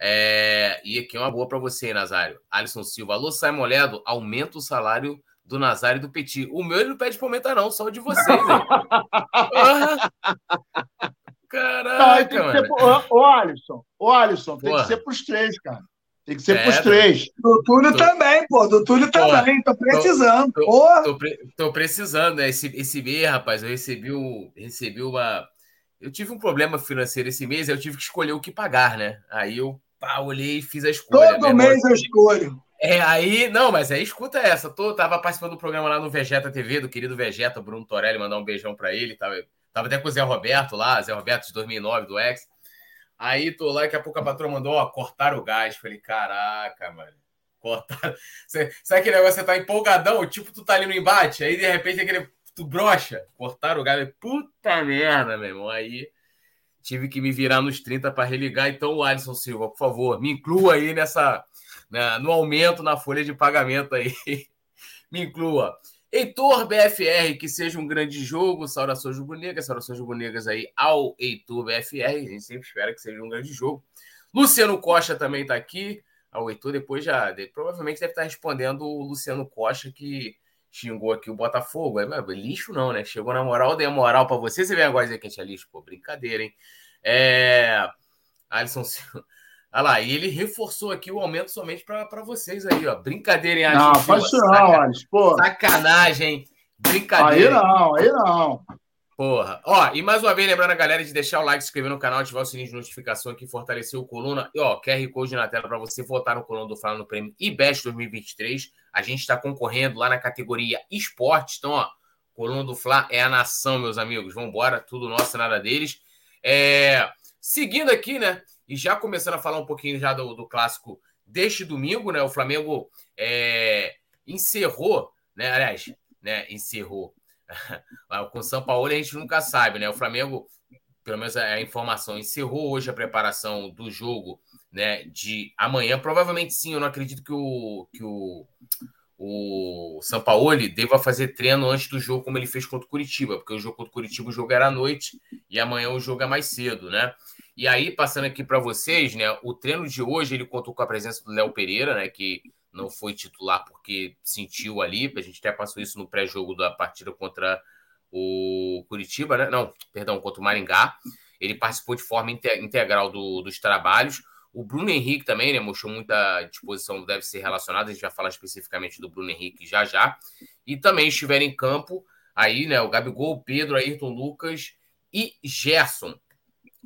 É... E aqui é uma boa para você, Nazário. Alisson Silva. Alô, Simon Ledo, aumenta o salário do Nazário e do Petit. O meu ele não pede pra aumentar, não, só o de vocês, velho. Caraca,
mano. Ser, ô, Alisson, ô, Alisson, tem Porra. que ser pros três, cara. Tem que ser é, pros três.
Do Túlio tô... também, pô. Do Túlio também. Tô precisando. Tô,
tô, tô, pre... tô precisando, né? Esse, esse mês, rapaz, eu recebi, o, recebi uma. Eu tive um problema financeiro esse mês, eu tive que escolher o que pagar, né? Aí eu pá, olhei e fiz a escolha.
Todo mês eu escolho.
É, aí, não, mas aí escuta essa. Tô, tava participando do programa lá no Vegeta TV, do querido Vegeta, Bruno Torelli, mandar um beijão para ele. Tava, tava até com o Zé Roberto lá, Zé Roberto de 2009, do X. Aí tô lá, daqui a pouco a patroa mandou, ó, cortar o gás. Falei, caraca, mano. Cortar. Você, sabe aquele negócio, você tá empolgadão, tipo, tu tá ali no embate, aí de repente aquele. Tu brocha, cortar o gás. Puta merda, meu irmão. Aí tive que me virar nos 30 para religar. Então, o Alisson Silva, por favor, me inclua aí nessa né, no aumento na folha de pagamento aí. Me inclua. Heitor BFR, que seja um grande jogo. Saudações rubro-negras, saudações rubro-negras aí ao Heitor BFR. A gente sempre espera que seja um grande jogo. Luciano Costa também está aqui. Ah, o Heitor depois já. Provavelmente deve estar respondendo o Luciano Costa, que xingou aqui o Botafogo. É, é lixo não, né? Chegou na moral, dei a moral para você. Você vem agora dizer que a gente é lixo? Pô, brincadeira, hein? É... Alisson Silva. Olha lá, e ele reforçou aqui o aumento somente para vocês aí, ó. Brincadeira, hein,
Alisson? Não, faz isso não, Alisson. Pô.
Sacanagem, Brincadeira.
Aí não, aí não.
Porra. Ó, e mais uma vez, lembrando a galera de deixar o like, se inscrever no canal, ativar o sininho de notificação que fortaleceu o Coluna. E, ó, QR Code na tela para você votar no Coluna do Fala no Prêmio IBEST 2023. A gente está concorrendo lá na categoria Esporte. Então, ó, Coluna do Fla é a nação, meus amigos. Vamos embora, tudo nosso, nada deles. É... Seguindo aqui, né? E já começando a falar um pouquinho já do, do clássico deste domingo, né? O Flamengo é... encerrou, né? Aliás, né? Encerrou. Com o São Paulo a gente nunca sabe, né? O Flamengo, pelo menos a informação, encerrou hoje a preparação do jogo, né? De amanhã. Provavelmente sim, eu não acredito que o, que o o Sampaoli deva fazer treino antes do jogo, como ele fez contra o Curitiba, porque o jogo contra o Curitiba o jogo era à noite e amanhã o jogo é mais cedo, né? E aí, passando aqui para vocês, né? O treino de hoje ele contou com a presença do Léo Pereira, né? Que não foi titular porque sentiu ali, a gente até passou isso no pré-jogo da partida contra o Curitiba, né? Não, perdão, contra o Maringá. Ele participou de forma integral do, dos trabalhos. O Bruno Henrique também né, mostrou muita disposição, deve ser relacionado. A gente vai falar especificamente do Bruno Henrique já já. E também estiveram em campo aí, né? O Gabigol, Pedro, Ayrton Lucas e Gerson,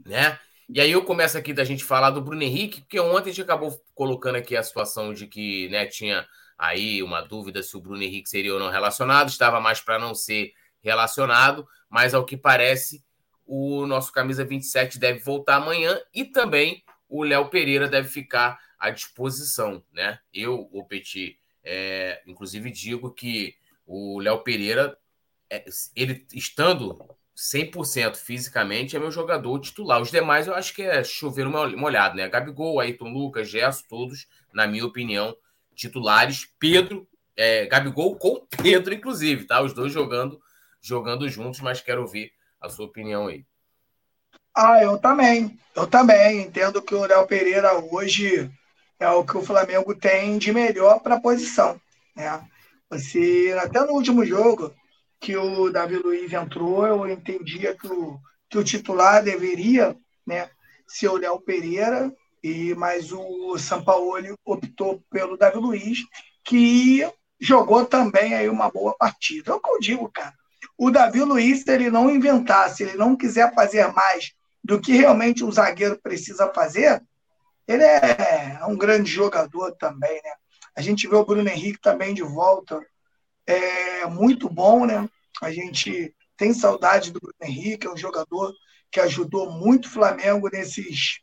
né? E aí eu começo aqui da gente falar do Bruno Henrique, porque ontem a gente acabou colocando aqui a situação de que né, tinha aí uma dúvida se o Bruno Henrique seria ou não relacionado, estava mais para não ser relacionado, mas ao que parece, o nosso camisa 27 deve voltar amanhã e também o Léo Pereira deve ficar à disposição, né? Eu, o Petit, é, inclusive digo que o Léo Pereira, é, ele estando 100% fisicamente, é meu jogador titular. Os demais eu acho que é chover olhada, né? Gabigol, Ayrton Lucas, Gerson, todos, na minha opinião, titulares. Pedro, é, Gabigol com Pedro, inclusive, tá? Os dois jogando, jogando juntos, mas quero ouvir a sua opinião aí.
Ah, eu também. Eu também. Entendo que o Léo Pereira hoje é o que o Flamengo tem de melhor para a posição. Né? Você, até no último jogo que o Davi Luiz entrou, eu entendia que o, que o titular deveria né, ser o Léo Pereira, e mas o Sampaoli optou pelo Davi Luiz, que jogou também aí uma boa partida. É o que eu digo, cara. O Davi Luiz, se ele não inventar, se ele não quiser fazer mais do que realmente um zagueiro precisa fazer, ele é um grande jogador também, né? A gente vê o Bruno Henrique também de volta, é muito bom, né? A gente tem saudade do Bruno Henrique, é um jogador que ajudou muito o Flamengo nesses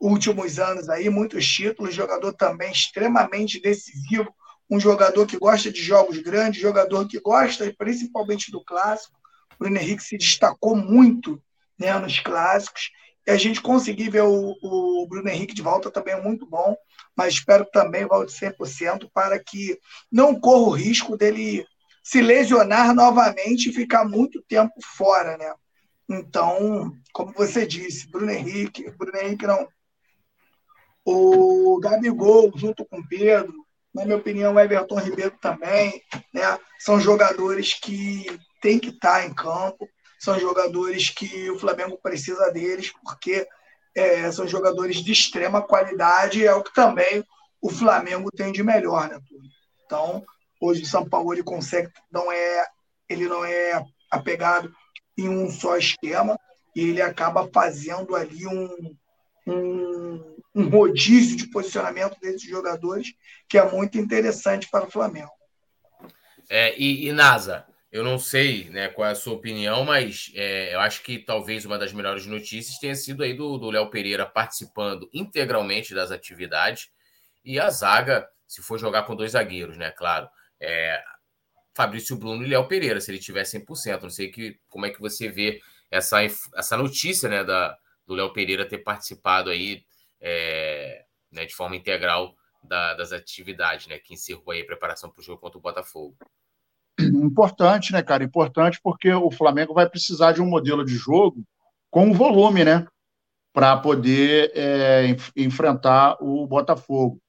últimos anos aí, muitos títulos, jogador também extremamente decisivo, um jogador que gosta de jogos grandes, jogador que gosta principalmente do clássico. O Bruno Henrique se destacou muito né, nos clássicos. E a gente conseguir ver o, o Bruno Henrique de volta também é muito bom, mas espero também volte 100% para que não corra o risco dele se lesionar novamente e ficar muito tempo fora, né? Então, como você disse, Bruno Henrique, Bruno Henrique não, o Gabigol junto com o Pedro, na minha opinião, o Everton Ribeiro também, né? São jogadores que têm que estar em campo são jogadores que o Flamengo precisa deles, porque é, são jogadores de extrema qualidade, é o que também o Flamengo tem de melhor, né, tudo. Então, hoje o São Paulo ele consegue, não é, ele não é apegado em um só esquema, e ele acaba fazendo ali um, um, um rodízio de posicionamento desses jogadores, que é muito interessante para o Flamengo.
É, e, e Nasa, eu não sei né, qual é a sua opinião, mas é, eu acho que talvez uma das melhores notícias tenha sido aí do Léo Pereira participando integralmente das atividades e a zaga, se for jogar com dois zagueiros, né? Claro. É, Fabrício Bruno e Léo Pereira, se ele tiver 100%. Não sei que, como é que você vê essa, essa notícia né, da, do Léo Pereira ter participado aí é, né, de forma integral da, das atividades, né? Que encerrou aí a preparação para o jogo contra o Botafogo.
Importante, né, cara? Importante porque o Flamengo vai precisar de um modelo de jogo com volume, né? Para poder é, enf enfrentar o Botafogo.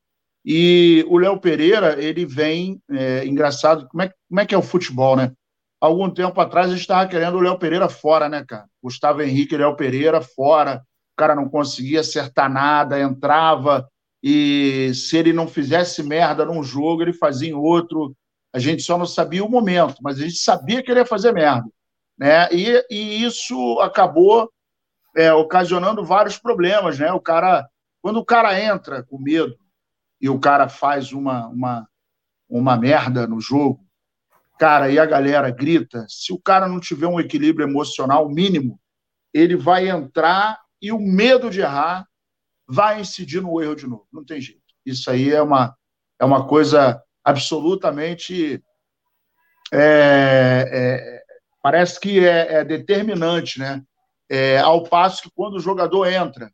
E o Léo Pereira, ele vem, é, engraçado, como é, como é que é o futebol, né? Algum tempo atrás a gente estava querendo o Léo Pereira fora, né, cara? Gustavo Henrique Léo Pereira fora. O cara não conseguia acertar nada, entrava e se ele não fizesse merda num jogo, ele fazia em outro a gente só não sabia o momento, mas a gente sabia que ele ia fazer merda. Né? E, e isso acabou é, ocasionando vários problemas. Né? O cara, quando o cara entra com medo e o cara faz uma, uma, uma merda no jogo, cara, e a galera grita, se o cara não tiver um equilíbrio emocional mínimo, ele vai entrar e o medo de errar vai incidir no erro de novo. Não tem jeito. Isso aí é uma, é uma coisa absolutamente. É, é, parece que é, é, determinante, né? É, ao passo que quando o jogador entra,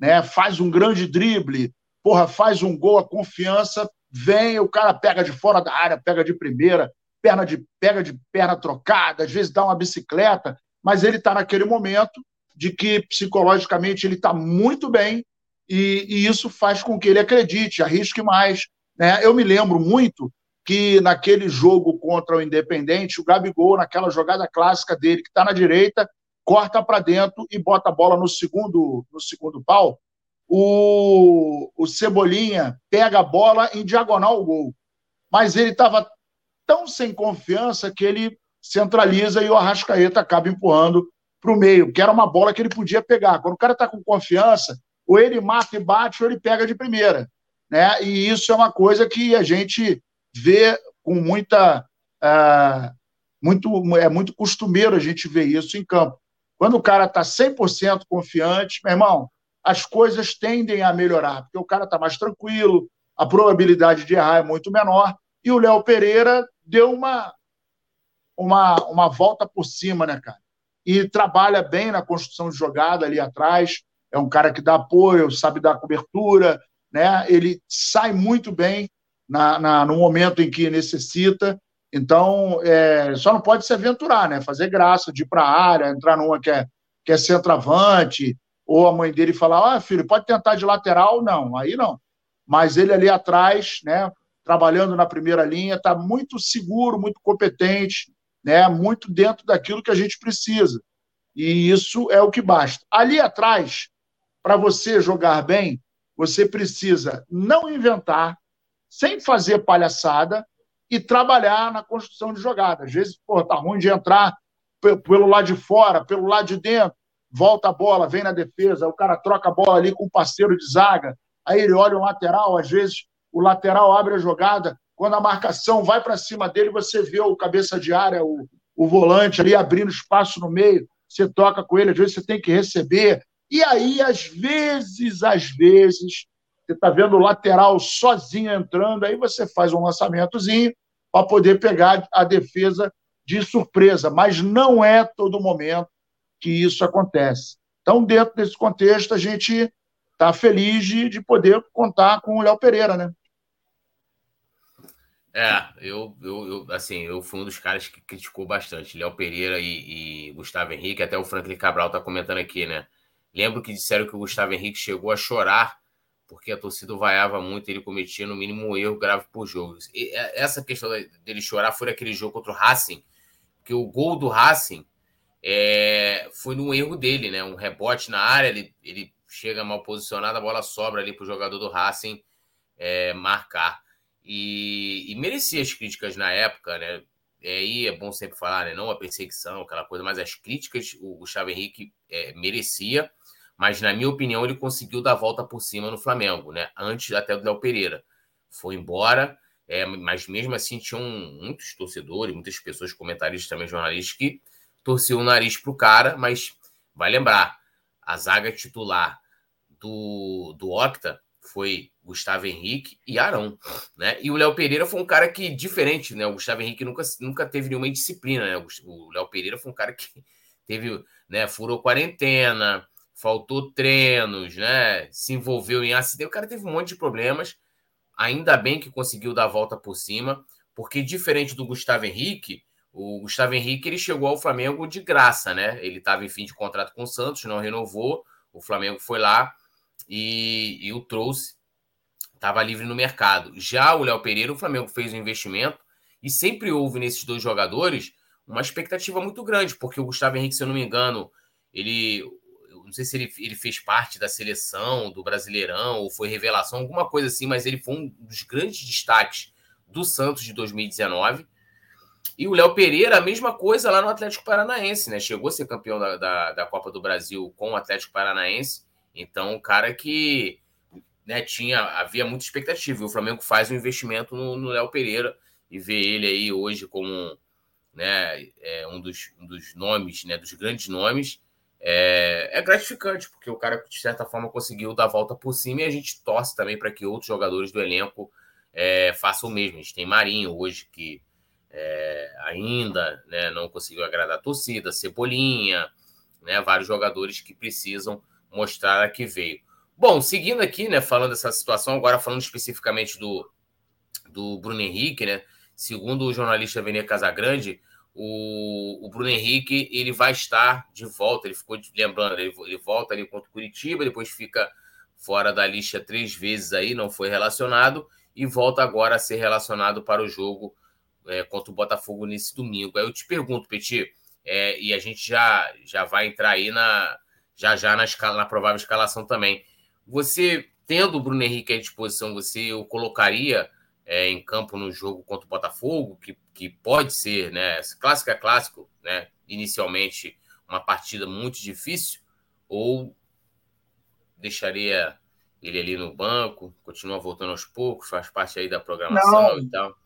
né, faz um grande drible, porra, faz um gol, a confiança vem, o cara pega de fora da área, pega de primeira, perna de, pega de perna trocada, às vezes dá uma bicicleta, mas ele está naquele momento de que psicologicamente ele está muito bem e, e, isso faz com que ele acredite, arrisque mais. Né? Eu me lembro muito que naquele jogo contra o Independente, o Gabigol, naquela jogada clássica dele, que está na direita, corta para dentro e bota a bola no segundo, no segundo pau. O, o Cebolinha pega a bola em diagonal ao gol. Mas ele estava tão sem confiança que ele centraliza e o Arrascaeta acaba empurrando para o meio, que era uma bola que ele podia pegar. Quando o cara está com confiança, ou ele mata e bate, ou ele pega de primeira. Né? E isso é uma coisa que a gente vê com muita. Uh, muito, é muito costumeiro a gente ver isso em campo. Quando o cara está 100% confiante, meu irmão, as coisas tendem a melhorar, porque o cara está mais tranquilo, a probabilidade de errar é muito menor. E o Léo Pereira deu uma, uma, uma volta por cima, né, cara? E trabalha bem na construção de jogada ali atrás. É um cara que dá apoio, sabe dar cobertura, né? Ele sai muito bem na, na no momento em que necessita. Então, é, só não pode se aventurar, né? Fazer graça de ir para a área, entrar numa que é, que é centroavante, ou a mãe dele falar: ah, filho, pode tentar de lateral? Não, aí não. Mas ele ali atrás, né? trabalhando na primeira linha, está muito seguro, muito competente, né? muito dentro daquilo que a gente precisa. E isso é o que basta. Ali atrás, para você jogar bem, você precisa não inventar, sem fazer palhaçada, e trabalhar na construção de jogada. Às vezes, pô, tá ruim de entrar pelo lado de fora, pelo lado de dentro, volta a bola, vem na defesa, o cara troca a bola ali com o parceiro de zaga, aí ele olha o lateral, às vezes o lateral abre a jogada, quando a marcação vai para cima dele, você vê o cabeça de área, o, o volante ali abrindo espaço no meio, você toca com ele, às vezes você tem que receber. E aí, às vezes, às vezes, você está vendo o lateral sozinho entrando, aí você faz um lançamentozinho para poder pegar a defesa de surpresa, mas não é todo momento que isso acontece. Então, dentro desse contexto, a gente está feliz de, de poder contar com o Léo Pereira, né?
É, eu, eu, eu, assim, eu fui um dos caras que criticou bastante. Léo Pereira e, e, Gustavo Henrique, até o Franklin Cabral tá comentando aqui, né? Lembro que disseram que o Gustavo Henrique chegou a chorar porque a torcida vaiava muito, ele cometia no mínimo um erro grave por jogo. E é, essa questão dele chorar foi aquele jogo contra o Racing, que o gol do Racing é, foi num erro dele, né? Um rebote na área, ele, ele chega mal posicionado, a bola sobra ali para o jogador do Racing é, marcar. E, e, merecia as críticas na época, né? É, aí é bom sempre falar, né? Não a perseguição, aquela coisa, mas as críticas o Gustavo Henrique é, merecia, mas na minha opinião ele conseguiu dar a volta por cima no Flamengo, né? Antes até do Léo Pereira. Foi embora, é, mas mesmo assim tinham muitos torcedores, muitas pessoas, comentaristas também, jornalistas, que torciam o nariz pro cara, mas vai lembrar, a zaga titular do, do Octa foi Gustavo Henrique e Arão, né? E o Léo Pereira foi um cara que, diferente, né? O Gustavo Henrique nunca, nunca teve nenhuma disciplina, né? O Léo Pereira foi um cara que teve, né? Furou quarentena, faltou treinos, né? Se envolveu em acidente. O cara teve um monte de problemas. Ainda bem que conseguiu dar a volta por cima, porque diferente do Gustavo Henrique, o Gustavo Henrique ele chegou ao Flamengo de graça, né? Ele estava em fim de contrato com o Santos, não renovou. O Flamengo foi lá e, e o trouxe, estava livre no mercado. Já o Léo Pereira, o Flamengo fez um investimento e sempre houve nesses dois jogadores uma expectativa muito grande, porque o Gustavo Henrique, se eu não me engano, ele. Não sei se ele, ele fez parte da seleção, do Brasileirão, ou foi revelação, alguma coisa assim, mas ele foi um dos grandes destaques do Santos de 2019. E o Léo Pereira, a mesma coisa lá no Atlético Paranaense, né? Chegou a ser campeão da, da, da Copa do Brasil com o Atlético Paranaense então, o cara que né, tinha, havia muita expectativa. E o Flamengo faz um investimento no Léo Pereira e ver ele aí hoje como né, é, um, dos, um dos nomes, né, dos grandes nomes, é, é, gratificante, porque o cara, de certa forma, conseguiu dar a volta por cima e a gente torce também para que outros jogadores do elenco é, façam o mesmo. A gente tem Marinho hoje, que é, ainda né, não conseguiu agradar a torcida, Cebolinha, né, vários jogadores que precisam mostrar a que veio. Bom, seguindo aqui, né, falando dessa situação, agora falando especificamente do, do Bruno Henrique, né, segundo o jornalista Vene Casagrande, o, o Bruno Henrique ele vai estar de volta. Ele ficou lembrando, ele, ele volta ali contra o Curitiba, depois fica fora da lista três vezes aí, não foi relacionado e volta agora a ser relacionado para o jogo é, contra o Botafogo nesse domingo. Aí eu te pergunto, Petit, é, e a gente já, já vai entrar aí na já já na, escala, na provável escalação também. Você, tendo o Bruno Henrique à disposição, você o colocaria é, em campo no jogo contra o Botafogo, que, que pode ser, né? Clássico é clássico, né? Inicialmente, uma partida muito difícil, ou deixaria ele ali no banco, continua voltando aos poucos, faz parte aí da programação Não, e tal.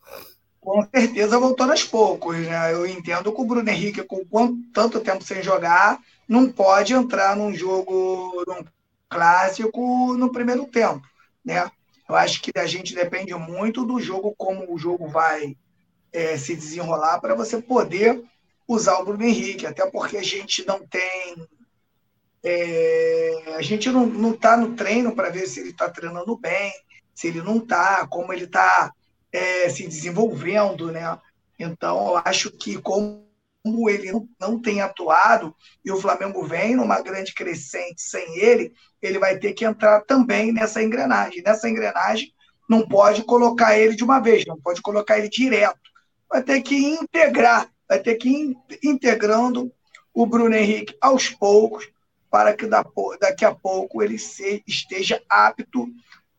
Com certeza voltando aos poucos, né? Eu entendo que o Bruno Henrique, com quanto, tanto tempo sem jogar, não pode entrar num jogo, num clássico no primeiro tempo, né? Eu acho que a gente depende muito do jogo, como o jogo vai é, se desenrolar, para você poder usar o Bruno Henrique, até porque a gente não tem. É, a gente não está no treino para ver se ele está treinando bem, se ele não está, como ele está é, se desenvolvendo, né? Então, eu acho que como ele não tem atuado e o Flamengo vem numa grande crescente sem ele, ele vai ter que entrar também nessa engrenagem. Nessa engrenagem, não pode colocar ele de uma vez, não pode colocar ele direto. Vai ter que integrar, vai ter que ir integrando o Bruno Henrique aos poucos, para que daqui a pouco ele esteja apto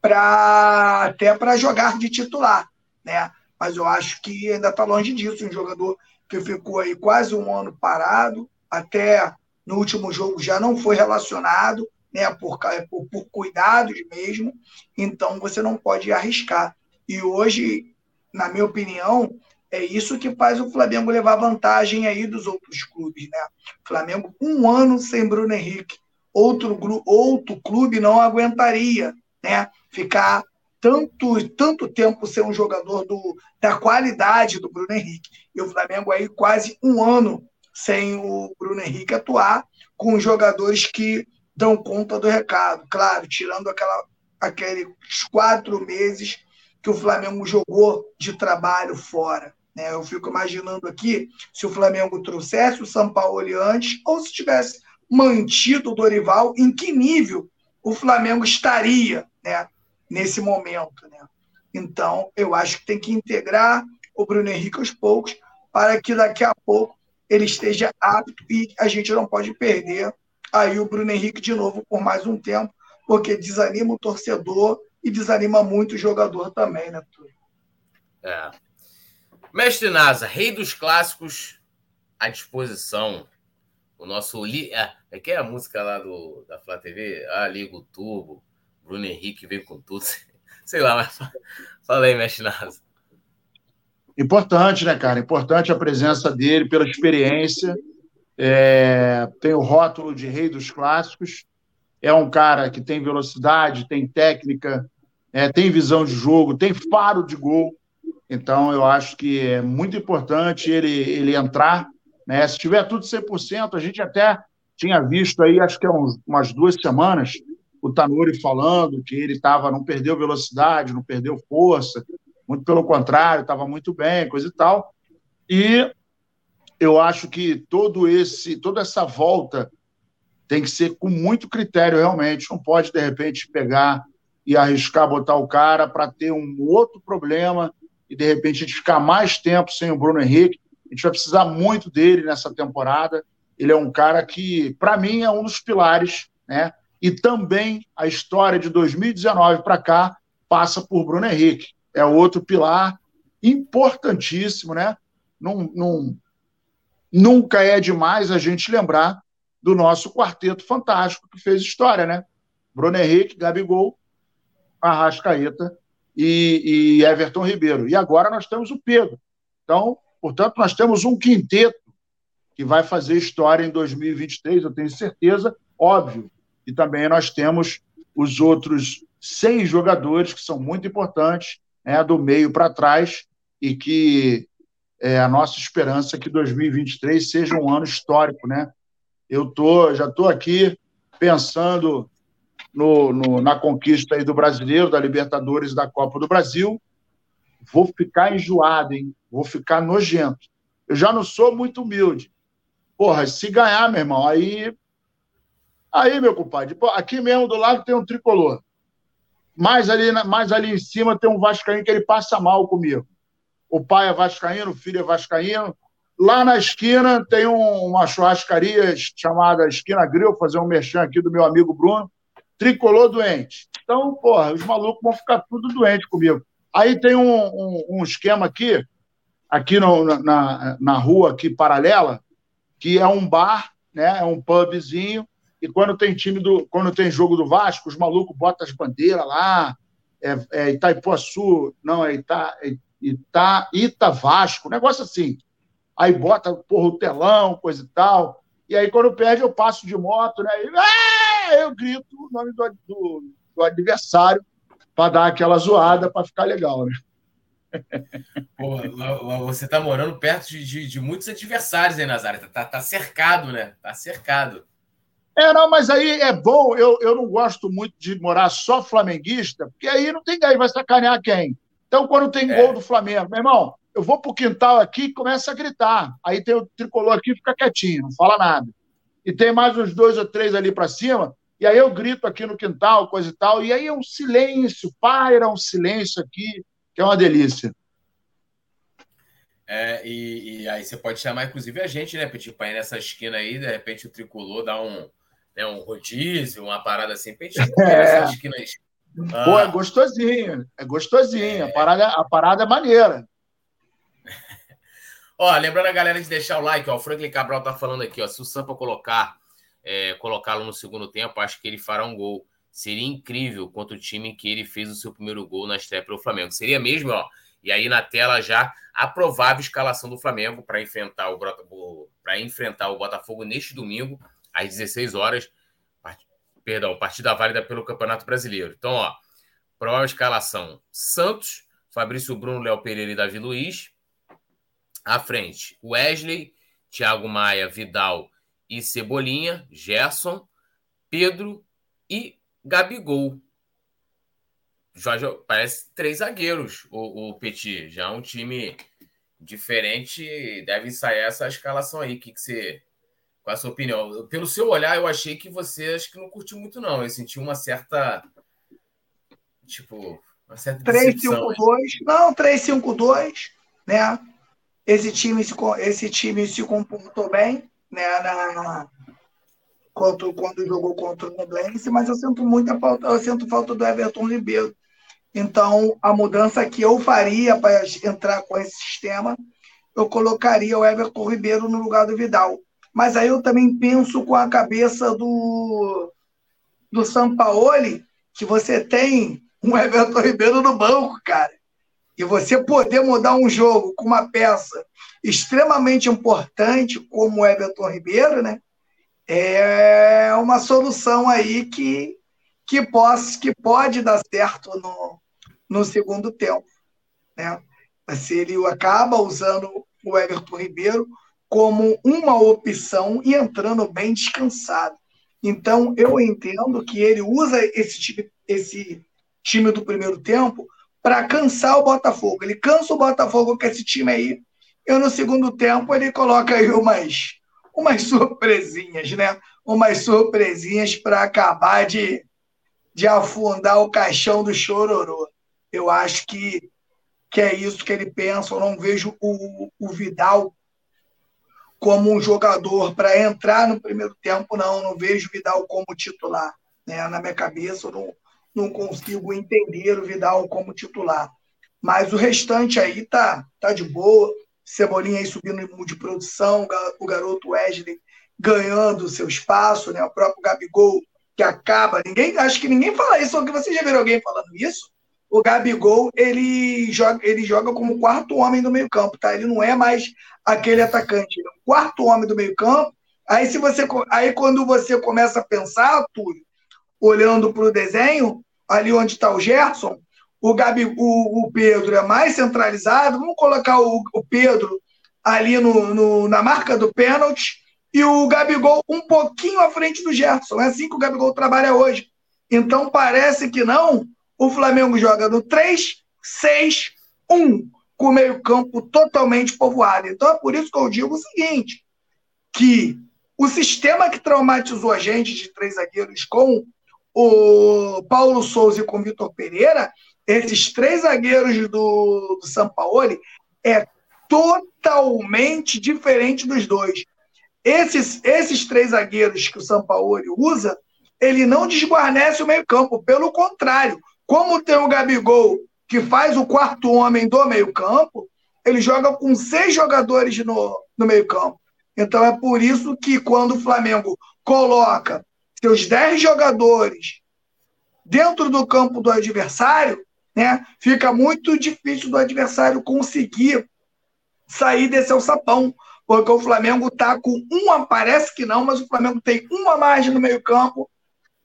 até para jogar de titular, né? Mas eu acho que ainda está longe disso, um jogador que ficou aí quase um ano parado, até no último jogo já não foi relacionado, né, por, por, por cuidados mesmo, então você não pode arriscar. E hoje, na minha opinião, é isso que faz o Flamengo levar vantagem aí dos outros clubes, né? Flamengo um ano sem Bruno Henrique, outro outro clube não aguentaria, né? Ficar tanto, tanto tempo ser um jogador do, da qualidade do Bruno Henrique. E o Flamengo aí quase um ano sem o Bruno Henrique atuar, com jogadores que dão conta do recado. Claro, tirando aquela, aqueles quatro meses que o Flamengo jogou de trabalho fora. Né? Eu fico imaginando aqui se o Flamengo trouxesse o São Paulo antes, ou se tivesse mantido o Dorival, em que nível o Flamengo estaria. Né? Nesse momento. Né? Então, eu acho que tem que integrar o Bruno Henrique aos poucos para que daqui a pouco ele esteja apto e a gente não pode perder aí o Bruno Henrique de novo por mais um tempo, porque desanima o torcedor e desanima muito o jogador também, né, Túlio?
É. Mestre Nasa, rei dos clássicos à disposição. O nosso. Li... É, é que é a música lá do, da Flá TV? Ah, liga o turbo. Bruno Henrique veio com tudo. Sei lá, mas fala aí, mexe Nasa.
Importante, né, cara? Importante a presença dele pela experiência. É... tem o rótulo de rei dos clássicos. É um cara que tem velocidade, tem técnica, é, tem visão de jogo, tem faro de gol. Então, eu acho que é muito importante ele, ele entrar. Né? Se tiver tudo 100%, a gente até tinha visto aí, acho que há uns, umas duas semanas, o Tanuri falando que ele tava, não perdeu velocidade, não perdeu força, muito pelo contrário, estava muito bem, coisa e tal. E eu acho que todo esse, toda essa volta tem que ser com muito critério realmente, não pode de repente pegar e arriscar botar o cara para ter um outro problema e de repente a gente ficar mais tempo sem o Bruno Henrique. A gente vai precisar muito dele nessa temporada. Ele é um cara que, para mim, é um dos pilares, né? E também a história de 2019 para cá passa por Bruno Henrique. É outro pilar importantíssimo, né? Num, num, nunca é demais a gente lembrar do nosso quarteto fantástico que fez história, né? Bruno Henrique, Gabigol, Arrascaeta e, e Everton Ribeiro. E agora nós temos o Pedro. Então, portanto, nós temos um quinteto que vai fazer história em 2023, eu tenho certeza, óbvio. E também nós temos os outros seis jogadores que são muito importantes, né, do meio para trás, e que é a nossa esperança é que 2023 seja um ano histórico, né? Eu tô, já estou aqui pensando no, no, na conquista aí do brasileiro, da Libertadores da Copa do Brasil. Vou ficar enjoado, hein? Vou ficar nojento. Eu já não sou muito humilde. Porra, se ganhar, meu irmão, aí. Aí, meu compadre, aqui mesmo do lado tem um tricolor. Mais ali, mais ali em cima tem um Vascaíno que ele passa mal comigo. O pai é Vascaíno, o filho é Vascaíno. Lá na esquina tem um, uma churrascaria chamada Esquina Grill, fazer um merchan aqui do meu amigo Bruno. Tricolor doente. Então, porra, os malucos vão ficar tudo doente comigo. Aí tem um, um, um esquema aqui, aqui no, na, na rua aqui paralela, que é um bar, né? É um pubzinho. E quando tem time do, quando tem jogo do Vasco, os malucos botam as bandeiras lá. É, é Itaipuaçu, não é Ita, é Ita, Ita Vasco, negócio assim aí bota porra, o telão, coisa e tal. E aí, quando perde, eu passo de moto, né? E, eu grito o nome do, do, do adversário para dar aquela zoada para ficar legal, né?
Pô, você tá morando perto de, de, de muitos adversários aí, Nazário. Tá, tá, cercado, né? Tá cercado.
É, não, mas aí é bom. Eu, eu não gosto muito de morar só flamenguista, porque aí não tem aí vai sacanear quem. Então, quando tem é. gol do Flamengo, meu irmão, eu vou para o quintal aqui e começo a gritar. Aí tem o tricolor aqui fica quietinho, não fala nada. E tem mais uns dois ou três ali para cima, e aí eu grito aqui no quintal, coisa e tal, e aí é um silêncio, paira um silêncio aqui, que é uma delícia.
É, e, e, aí você pode chamar, inclusive, a gente, né, Petit Pai, nessa esquina aí, de repente o tricolor dá um, né, um rodízio, uma parada assim, Petit, é.
esquinas. Ah. Pô, é gostosinho, é gostosinho, é. A, parada, a parada é maneira.
Ó, lembrando a galera de deixar o like, ó, o Franklin Cabral tá falando aqui, ó, se o Sampa colocar, é, colocá-lo no segundo tempo, acho que ele fará um gol. Seria incrível contra o time que ele fez o seu primeiro gol na estreia pelo Flamengo. Seria mesmo, ó. E aí na tela já a provável escalação do Flamengo para enfrentar o para enfrentar o Botafogo neste domingo às 16 horas. Perdão, partida válida pelo Campeonato Brasileiro. Então, ó, provável escalação: Santos, Fabrício Bruno, Léo Pereira e Davi Luiz. À frente, Wesley, Thiago Maia, Vidal e Cebolinha, Gerson, Pedro e Gabigol. Jorge, parece três zagueiros o, o Petit. Já um time diferente deve sair essa escalação aí. Que que você, qual a sua opinião? Pelo seu olhar, eu achei que você acho que não curtiu muito, não. Eu senti uma certa. Tipo, uma certa. 3-5-2.
Não, 3-5-2, né? Esse time se, esse time se comportou bem né, na, quando, quando jogou contra o Nublense, mas eu sinto muita falta, eu sinto falta do Everton Ribeiro. Então, a mudança que eu faria para entrar com esse sistema, eu colocaria o Everton Ribeiro no lugar do Vidal. Mas aí eu também penso com a cabeça do, do Sampaoli, que você tem um Everton Ribeiro no banco, cara. E você poder mudar um jogo com uma peça extremamente importante, como o Everton Ribeiro, né? É uma solução aí que, que, possa, que pode dar certo no, no segundo tempo. Né? Se ele acaba usando o Everton Ribeiro como uma opção e entrando bem descansado. Então, eu entendo que ele usa esse time, esse time do primeiro tempo para cansar o Botafogo. Ele cansa o Botafogo com esse time aí. E no segundo tempo ele coloca aí umas, umas surpresinhas, né? Umas surpresinhas para acabar de, de afundar o caixão do chororô. Eu acho que, que é isso que ele pensa. Eu não vejo o, o Vidal como um jogador para entrar no primeiro tempo, não. Não vejo o Vidal como titular. Né? Na minha cabeça, eu não, não consigo entender o Vidal como titular. Mas o restante aí tá, tá de boa. Cebolinha aí subindo de produção, o garoto Wesley ganhando seu espaço, né? O próprio Gabigol que acaba. Ninguém, acho que ninguém fala isso, que vocês já viram alguém falando isso? o Gabigol ele joga, ele joga como quarto homem do meio campo, tá? Ele não é mais aquele atacante, ele é o quarto homem do meio campo. Aí se você, aí quando você começa a pensar, Túlio, olhando para o desenho, ali onde está o Gerson, o, Gabi, o, o, Pedro é mais centralizado. Vamos colocar o, o Pedro ali no, no, na marca do pênalti e o Gabigol um pouquinho à frente do Gerson. É assim que o Gabigol trabalha hoje. Então parece que não. O Flamengo joga no 3, 6, 1, com o meio-campo totalmente povoado. Então é por isso que eu digo o seguinte: que o sistema que traumatizou a gente de três zagueiros com o Paulo Souza e com o Vitor Pereira, esses três zagueiros do, do Sampaoli, é totalmente diferente dos dois. Esses, esses três zagueiros que o Sampaoli usa, ele não desguarnece o meio-campo. Pelo contrário, como tem o Gabigol, que faz o quarto homem do meio-campo, ele joga com seis jogadores no, no meio-campo. Então é por isso que quando o Flamengo coloca seus dez jogadores dentro do campo do adversário, né, fica muito difícil do adversário conseguir sair desse alçapão, porque o Flamengo está com uma, parece que não, mas o Flamengo tem uma margem no meio-campo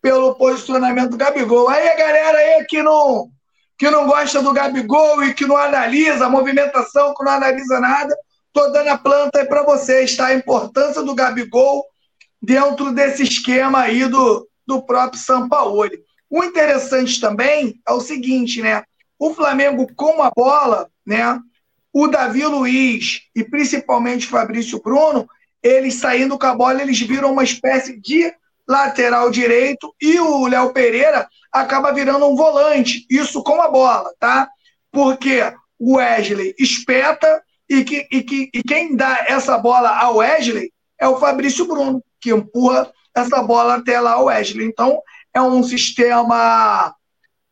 pelo posicionamento do Gabigol. Aí galera aí que não, que não gosta do Gabigol e que não analisa a movimentação, que não analisa nada, tô dando a planta aí para vocês, tá? A importância do Gabigol dentro desse esquema aí do, do próprio Sampaoli. O interessante também é o seguinte, né? O Flamengo com a bola, né? o Davi Luiz e principalmente o Fabrício Bruno, eles saindo com a bola, eles viram uma espécie de lateral direito e o Léo Pereira acaba virando um volante, isso com a bola, tá? Porque o Wesley espeta e, que, e, que, e quem dá essa bola ao Wesley é o Fabrício Bruno, que empurra essa bola até lá ao Wesley. Então, é um sistema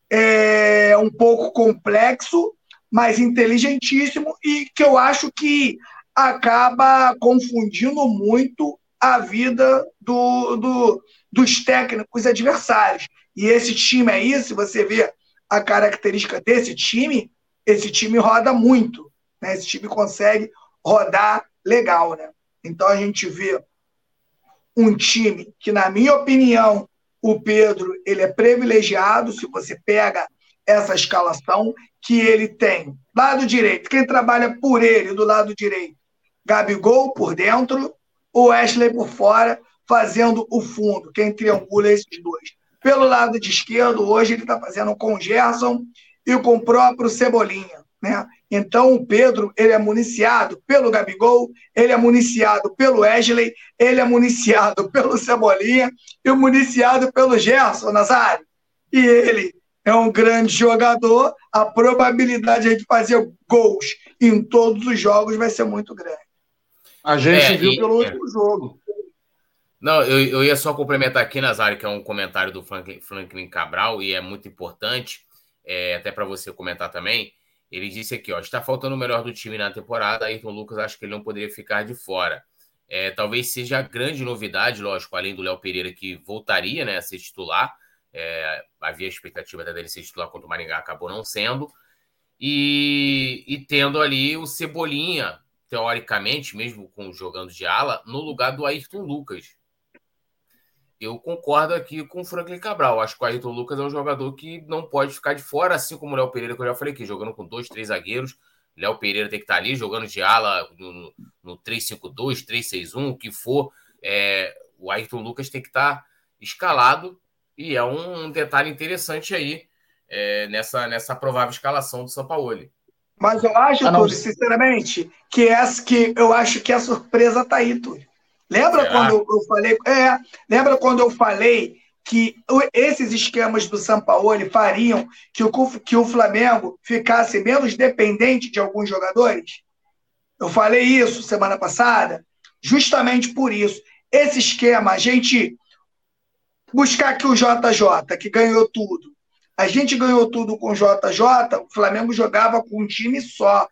é, um pouco complexo, mas inteligentíssimo e que eu acho que acaba confundindo muito a vida do, do, dos técnicos adversários. E esse time aí, se você vê a característica desse time, esse time roda muito. Né? Esse time consegue rodar legal. Né? Então a gente vê um time que, na minha opinião, o Pedro ele é privilegiado. Se você pega essa escalação que ele tem. Lado direito, quem trabalha por ele do lado direito? Gabigol por dentro, o Wesley por fora, fazendo o fundo. Quem triangula é esses dois. Pelo lado de esquerdo, hoje ele está fazendo com o Gerson e com o próprio Cebolinha. Né? Então o Pedro ele é municiado pelo Gabigol, ele é municiado pelo Wesley, ele é municiado pelo Cebolinha e municiado pelo Gerson Nazário. E ele é um grande jogador, a probabilidade de fazer gols em todos os jogos vai ser muito grande.
A gente é, viu e, pelo é. último jogo.
Não, eu, eu ia só complementar aqui, Nazário, que é um comentário do Franklin, Franklin Cabral, e é muito importante, é, até para você comentar também. Ele disse aqui, ó, está faltando o melhor do time na temporada, Ayrton Lucas acho que ele não poderia ficar de fora. É, talvez seja a grande novidade, lógico, além do Léo Pereira, que voltaria né, a ser titular, é, havia expectativa dele ser titular contra o Maringá, acabou não sendo. E, e, tendo ali o Cebolinha, teoricamente, mesmo com jogando de ala, no lugar do Ayrton Lucas. Eu concordo aqui com o Franklin Cabral. Acho que o Ayrton Lucas é um jogador que não pode ficar de fora, assim como o Léo Pereira, que eu já falei aqui, jogando com dois, três zagueiros. Léo Pereira tem que estar ali jogando de ala no, no 3-5-2, 3-6-1, o que for. É, o Ayrton Lucas tem que estar escalado e é um detalhe interessante aí é, nessa, nessa provável escalação do São Paulo.
Mas eu acho, ah, Túlio, sinceramente, que, essa, que eu acho que a surpresa tá aí, Túlio. Lembra Será? quando eu falei? É, lembra quando eu falei que esses esquemas do São Paulo fariam que o, que o Flamengo ficasse menos dependente de alguns jogadores? Eu falei isso semana passada, justamente por isso. Esse esquema, a gente buscar aqui o JJ, que ganhou tudo. A gente ganhou tudo com o JJ, o Flamengo jogava com um time só.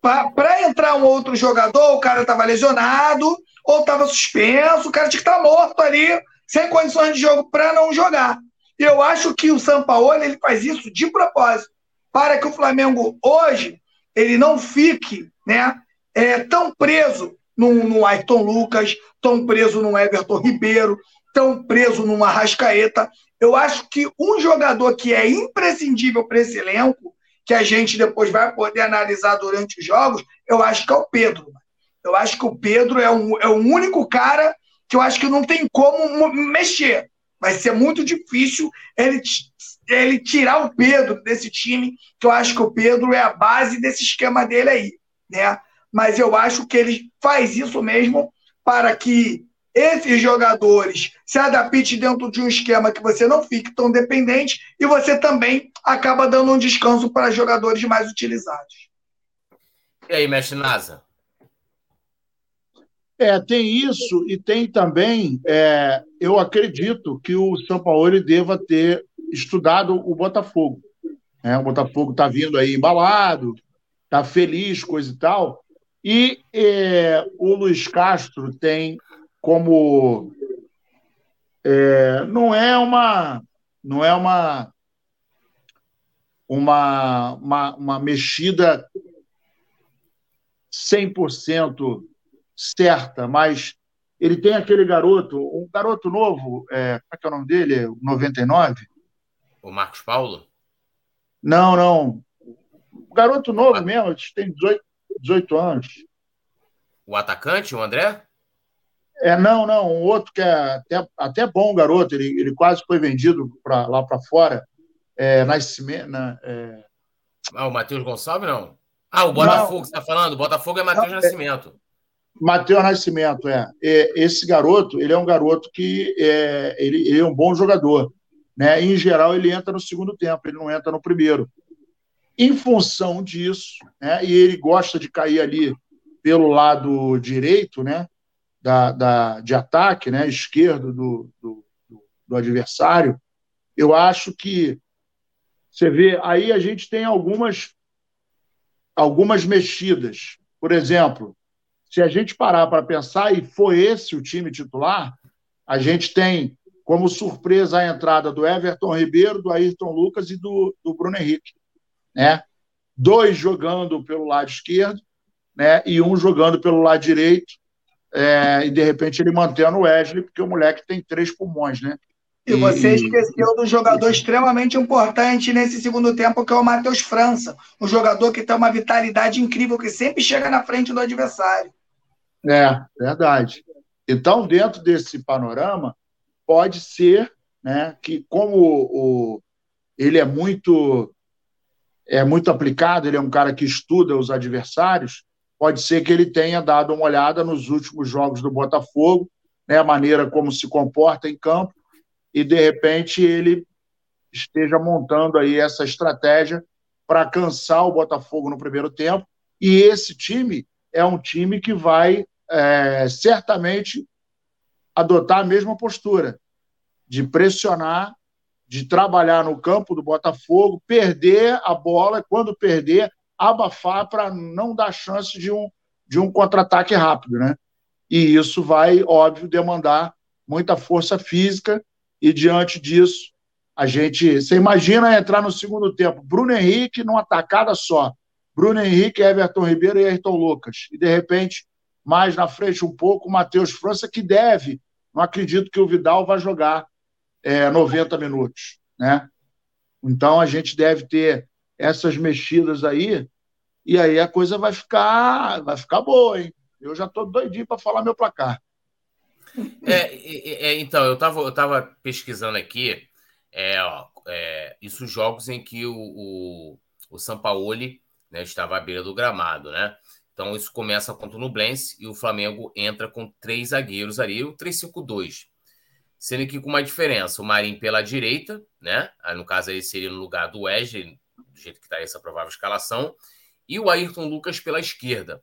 Para entrar um outro jogador, o cara estava lesionado ou estava suspenso, o cara tinha que estar tá morto ali, sem condições de jogo para não jogar. E eu acho que o Sampaoli ele faz isso de propósito, para que o Flamengo hoje ele não fique né, é, tão preso no, no Ayrton Lucas, tão preso no Everton Ribeiro, tão preso numa Arrascaeta. Eu acho que um jogador que é imprescindível para esse elenco, que a gente depois vai poder analisar durante os jogos, eu acho que é o Pedro. Eu acho que o Pedro é, um, é o único cara que eu acho que não tem como mexer. Vai ser muito difícil ele, ele tirar o Pedro desse time, que eu acho que o Pedro é a base desse esquema dele aí. Né? Mas eu acho que ele faz isso mesmo para que esses jogadores se adaptem dentro de um esquema que você não fique tão dependente e você também acaba dando um descanso para jogadores mais utilizados.
E aí, mestre Nasa?
É, tem isso e tem também, é, eu acredito que o São Paulo deva ter estudado o Botafogo. É, o Botafogo está vindo aí embalado, está feliz, coisa e tal. E é, o Luiz Castro tem como é, não é uma não é uma uma, uma, uma mexida 100% certa, mas ele tem aquele garoto, um garoto novo, é, como é que é o nome dele? 99?
O Marcos Paulo?
Não, não. O garoto novo o mesmo, tem 18, 18 anos.
O atacante, o André?
É, não, não, um outro que é até, até bom garoto, ele, ele quase foi vendido pra, lá para fora. É, Nascimento. Na, é...
Ah, o Matheus Gonçalves, não? Ah, o Botafogo, não. você está falando? O Botafogo é Matheus é Nascimento.
Matheus Nascimento, é. Esse garoto, ele é um garoto que é, ele, ele, é um bom jogador. Né? Em geral, ele entra no segundo tempo, ele não entra no primeiro. Em função disso, né? e ele gosta de cair ali pelo lado direito, né? Da, da, de ataque, né? esquerdo do, do, do adversário, eu acho que você vê, aí a gente tem algumas, algumas mexidas. Por exemplo, se a gente parar para pensar, e foi esse o time titular, a gente tem como surpresa a entrada do Everton Ribeiro, do Ayrton Lucas e do, do Bruno Henrique. Né? Dois jogando pelo lado esquerdo né? e um jogando pelo lado direito, é, e de repente ele mantendo o Wesley, porque o moleque tem três pulmões, né?
E você esqueceu do jogador extremamente importante nesse segundo tempo, que é o Matheus França. Um jogador que tem uma vitalidade incrível, que sempre chega na frente do adversário.
É, verdade. Então, dentro desse panorama, pode ser né, que, como o, ele é muito é muito aplicado, ele é um cara que estuda os adversários, pode ser que ele tenha dado uma olhada nos últimos jogos do Botafogo, né, a maneira como se comporta em campo, e de repente ele esteja montando aí essa estratégia para cansar o Botafogo no primeiro tempo. E esse time é um time que vai é, certamente adotar a mesma postura de pressionar, de trabalhar no campo do Botafogo, perder a bola, quando perder, abafar para não dar chance de um, de um contra-ataque rápido, né? E isso vai, óbvio, demandar muita força física, e diante disso, a gente. Você imagina entrar no segundo tempo, Bruno Henrique numa tacada só. Bruno Henrique, Everton Ribeiro e Ayrton Lucas. E de repente, mais na frente um pouco, o Matheus França, que deve. Não acredito que o Vidal vai jogar é, 90 minutos. Né? Então a gente deve ter essas mexidas aí, e aí a coisa vai ficar, vai ficar boa, hein? Eu já estou doidinho para falar meu placar.
É, é, então, eu estava eu tava pesquisando aqui é, ó, é, isso jogos em que o, o, o Sampaoli né, estava à beira do gramado, né? Então isso começa contra o Nublense e o Flamengo entra com três zagueiros ali, o 3-5-2. Sendo que com uma diferença, o Marinho pela direita, né? No caso aí seria no lugar do Wesley, do jeito que está essa provável escalação, e o Ayrton Lucas pela esquerda.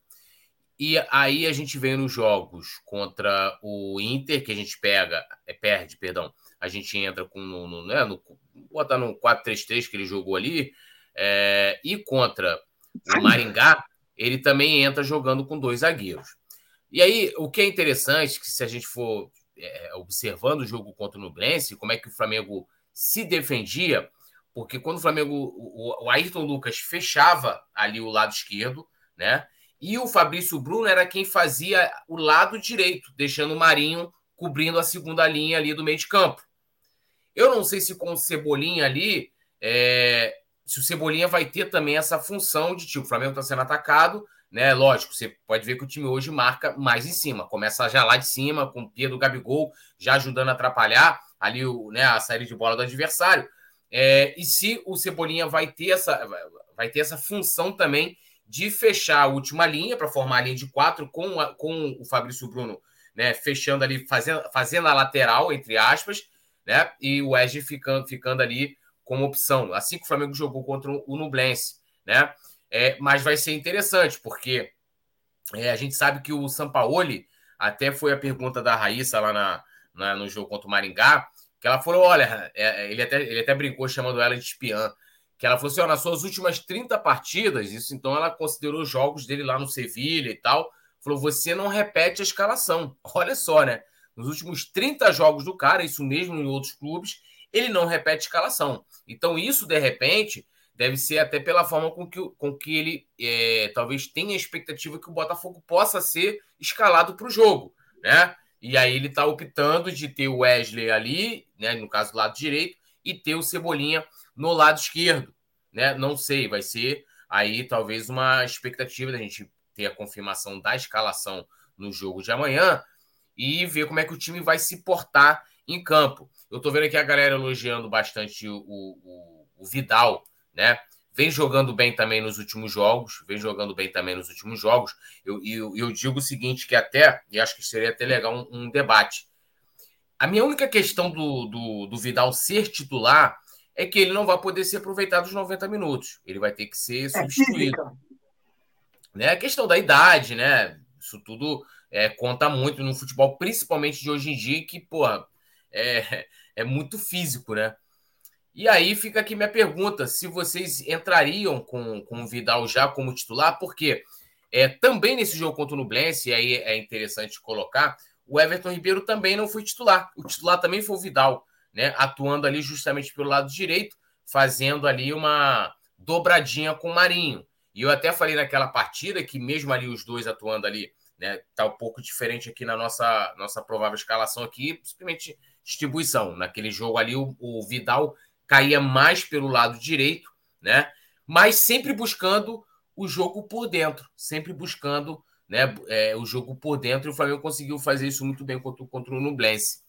E aí a gente vem nos jogos contra o Inter, que a gente pega, é, perde, perdão, a gente entra com no, no, né, no botar no 4-3-3 que ele jogou ali, é, e contra o Maringá, ele também entra jogando com dois zagueiros. E aí, o que é interessante, que se a gente for é, observando o jogo contra o Nublense, como é que o Flamengo se defendia, porque quando o Flamengo, o, o Ayrton Lucas fechava ali o lado esquerdo, né? E o Fabrício Bruno era quem fazia o lado direito, deixando o Marinho cobrindo a segunda linha ali do meio de campo. Eu não sei se com o Cebolinha ali, é, se o Cebolinha vai ter também essa função de tipo, o Flamengo está sendo atacado, né? Lógico, você pode ver que o time hoje marca mais em cima, começa já lá de cima, com o do Gabigol, já ajudando a atrapalhar ali o, né, a saída de bola do adversário. É, e se o Cebolinha vai ter essa, vai ter essa função também de fechar a última linha para formar a linha de quatro com, a, com o Fabrício Bruno, né, fechando ali, fazendo, fazendo a lateral, entre aspas, né, e o Wesley ficando, ficando ali como opção, assim que o Flamengo jogou contra o Nublense, né? É, mas vai ser interessante, porque é, a gente sabe que o Sampaoli, até foi a pergunta da Raíssa lá na, na no jogo contra o Maringá, que ela falou: olha, é, ele, até, ele até brincou chamando ela de espiã. Que ela falou assim: ó, nas suas últimas 30 partidas, isso então ela considerou jogos dele lá no Sevilha e tal. Falou: você não repete a escalação. Olha só, né? Nos últimos 30 jogos do cara, isso mesmo em outros clubes, ele não repete escalação. Então, isso, de repente, deve ser até pela forma com que, com que ele é, talvez tenha a expectativa que o Botafogo possa ser escalado para o jogo, né? E aí ele está optando de ter o Wesley ali, né? No caso do lado direito, e ter o Cebolinha no lado esquerdo, né? Não sei, vai ser aí talvez uma expectativa da gente ter a confirmação da escalação no jogo de amanhã e ver como é que o time vai se portar em campo. Eu estou vendo aqui a galera elogiando bastante o, o, o Vidal, né? Vem jogando bem também nos últimos jogos, vem jogando bem também nos últimos jogos. Eu, eu, eu digo o seguinte, que até, e acho que seria até legal um, um debate. A minha única questão do, do, do, Vidal ser titular é que ele não vai poder ser aproveitado os 90 minutos. Ele vai ter que ser é substituído. É né? A questão da idade, né? Isso tudo é, conta muito no futebol, principalmente de hoje em dia, que, porra, é, é muito físico, né? E aí fica aqui minha pergunta: se vocês entrariam com, com o Vidal já como titular, porque é, também nesse jogo contra o Nublense, e aí é interessante colocar, o Everton Ribeiro também não foi titular. O titular também foi o Vidal, né? Atuando ali justamente pelo lado direito, fazendo ali uma dobradinha com o Marinho. E eu até falei naquela partida que, mesmo ali os dois atuando ali, né? Tá um pouco diferente aqui na nossa, nossa provável escalação aqui, simplesmente distribuição. Naquele jogo ali, o, o Vidal caía mais pelo lado direito, né? Mas sempre buscando o jogo por dentro, sempre buscando né, é, o jogo por dentro. E o Flamengo conseguiu fazer isso muito bem contra, contra o Nublense.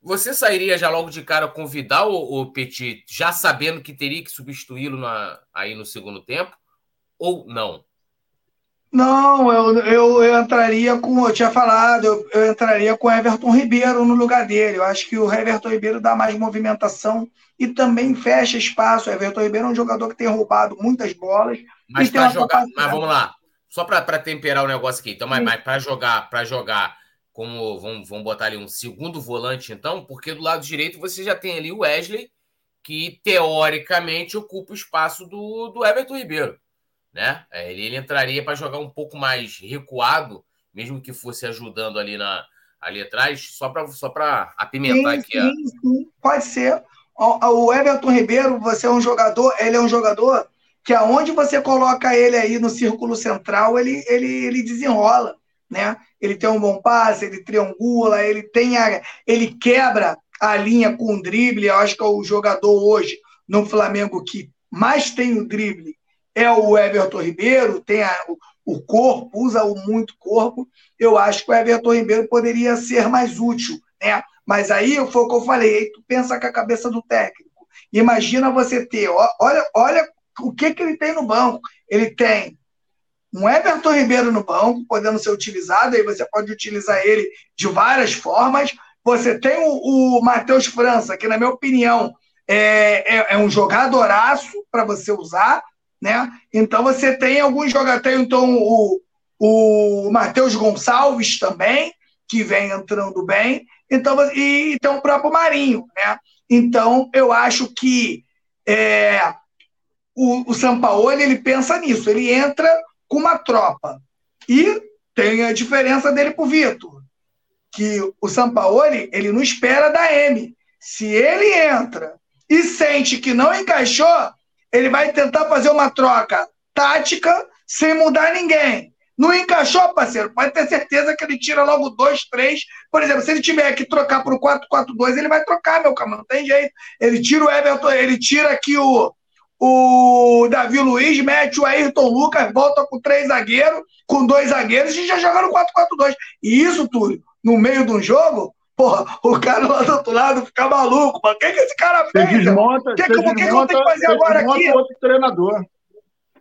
Você sairia já logo de cara com o Vidal ou Petit, já sabendo que teria que substituí-lo aí no segundo tempo? Ou não?
Não, eu, eu, eu, entraria com, eu tinha falado, eu, eu entraria com o Everton Ribeiro no lugar dele. Eu acho que o Everton Ribeiro dá mais movimentação e também fecha espaço. O Everton Ribeiro é um jogador que tem roubado muitas bolas.
Mas para jogar, mas vamos lá, só para temperar o negócio aqui. Então, mas, mas para jogar, para jogar como vamos, vamos botar ali um segundo volante, então, porque do lado direito você já tem ali o Wesley, que teoricamente ocupa o espaço do, do Everton Ribeiro né? É, ele, ele entraria para jogar um pouco mais recuado, mesmo que fosse ajudando ali na ali atrás, só para só para apimentar sim, aqui.
Sim, sim, pode ser. O Everton Ribeiro, você é um jogador, ele é um jogador que aonde você coloca ele aí no círculo central, ele, ele, ele desenrola, né? Ele tem um bom passe, ele triangula, ele tem a, ele quebra a linha com o drible. Eu acho que é o jogador hoje no Flamengo que mais tem o drible é o Everton Ribeiro, tem a, o, corpo, usa o muito corpo. Eu acho que o Everton Ribeiro poderia ser mais útil, né? Mas aí foi o que eu falei, aí tu pensa com a cabeça do técnico. Imagina você ter, olha, olha o que, que ele tem no banco. Ele tem um Everton Ribeiro no banco, podendo ser utilizado, aí você pode utilizar ele de várias formas. Você tem o, o Matheus França, que, na minha opinião, é, é, é um jogadoraço para você usar né? Então você tem alguns jogadores, então o, o Matheus Gonçalves também, que vem entrando bem, então, e tem o próprio Marinho, né? Então eu acho que é, o, o Sampaoli ele pensa nisso, ele entra com uma tropa. E tem a diferença dele para o Vitor, que o Sampaoli ele não espera da M. Se ele entra e sente que não encaixou, ele vai tentar fazer uma troca tática sem mudar ninguém. Não encaixou, parceiro? Pode ter certeza que ele tira logo dois, três. Por exemplo, se ele tiver que trocar para o 4-4-2, ele vai trocar, meu camarada. Não tem jeito. Ele tira o Everton, ele tira aqui o, o Davi Luiz, mete o Ayrton Lucas, volta com três zagueiros, com dois zagueiros e já joga no 4-4-2. E isso, Túlio, no meio de um jogo, porra, o cara lá do outro lado fica maluco, mano. O que, que esse cara fez? Você
desmonta, que, que,
desmonta, que, que eu tenho que fazer agora aqui?
outro treinador.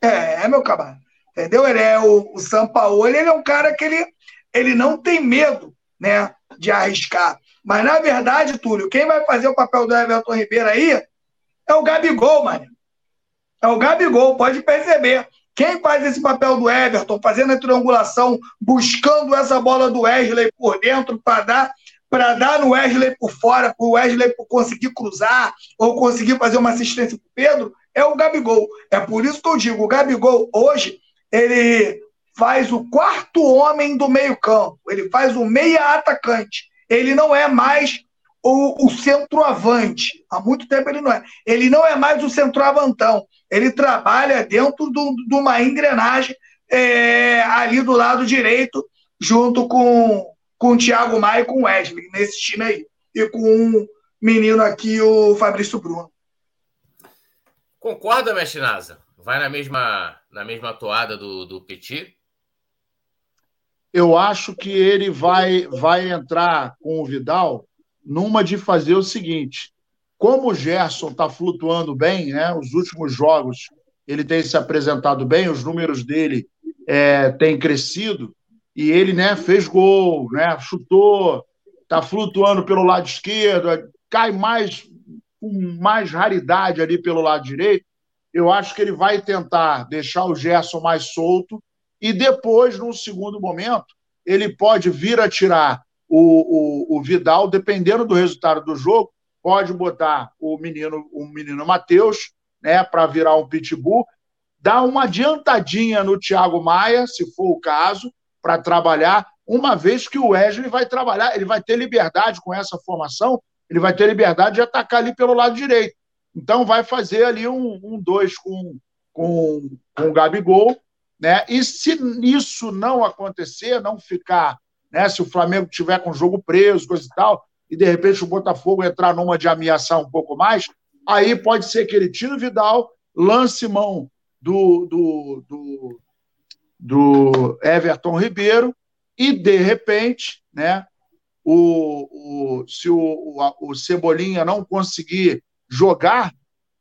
É, é meu camarada. Entendeu? Ele é o, o Sampaoli, ele é um cara que ele, ele não tem medo, né, de arriscar. Mas na verdade, Túlio, quem vai fazer o papel do Everton Ribeiro aí é o Gabigol, mano. É o Gabigol, pode perceber. Quem faz esse papel do Everton, fazendo a triangulação, buscando essa bola do Wesley por dentro para dar para dar no Wesley por fora, para o Wesley conseguir cruzar ou conseguir fazer uma assistência para Pedro, é o Gabigol. É por isso que eu digo, o Gabigol hoje ele faz o quarto homem do meio-campo, ele faz o meia atacante. Ele não é mais o, o centroavante. Há muito tempo ele não é. Ele não é mais o centroavantão. Ele trabalha dentro de uma engrenagem é, ali do lado direito, junto com, com o Thiago Maia e com o Wesley, nesse time aí. E com um menino aqui, o Fabrício Bruno.
Concorda, mestre Nasa? Vai na mesma, na mesma toada do, do Petit?
Eu acho que ele vai, vai entrar com o Vidal numa de fazer o seguinte: como o Gerson está flutuando bem, né? Os últimos jogos ele tem se apresentado bem, os números dele é, têm crescido e ele, né, fez gol, né? Chutou, está flutuando pelo lado esquerdo, cai mais com mais raridade ali pelo lado direito. Eu acho que ele vai tentar deixar o Gerson mais solto e depois, num segundo momento, ele pode vir a tirar o, o, o Vidal, dependendo do resultado do jogo, pode botar o menino, o menino Matheus, né, para virar um pitbull, dar uma adiantadinha no Thiago Maia, se for o caso, para trabalhar, uma vez que o Wesley vai trabalhar, ele vai ter liberdade com essa formação, ele vai ter liberdade de atacar ali pelo lado direito. Então vai fazer ali um, um dois com, com, com o Gabigol, né? E se isso não acontecer, não ficar né? Se o Flamengo tiver com o jogo preso, coisa e tal, e de repente o Botafogo entrar numa de ameaçar um pouco mais, aí pode ser que ele tire o Vidal, lance mão do, do, do, do Everton Ribeiro e, de repente, né, o, o, se o, o, o Cebolinha não conseguir jogar,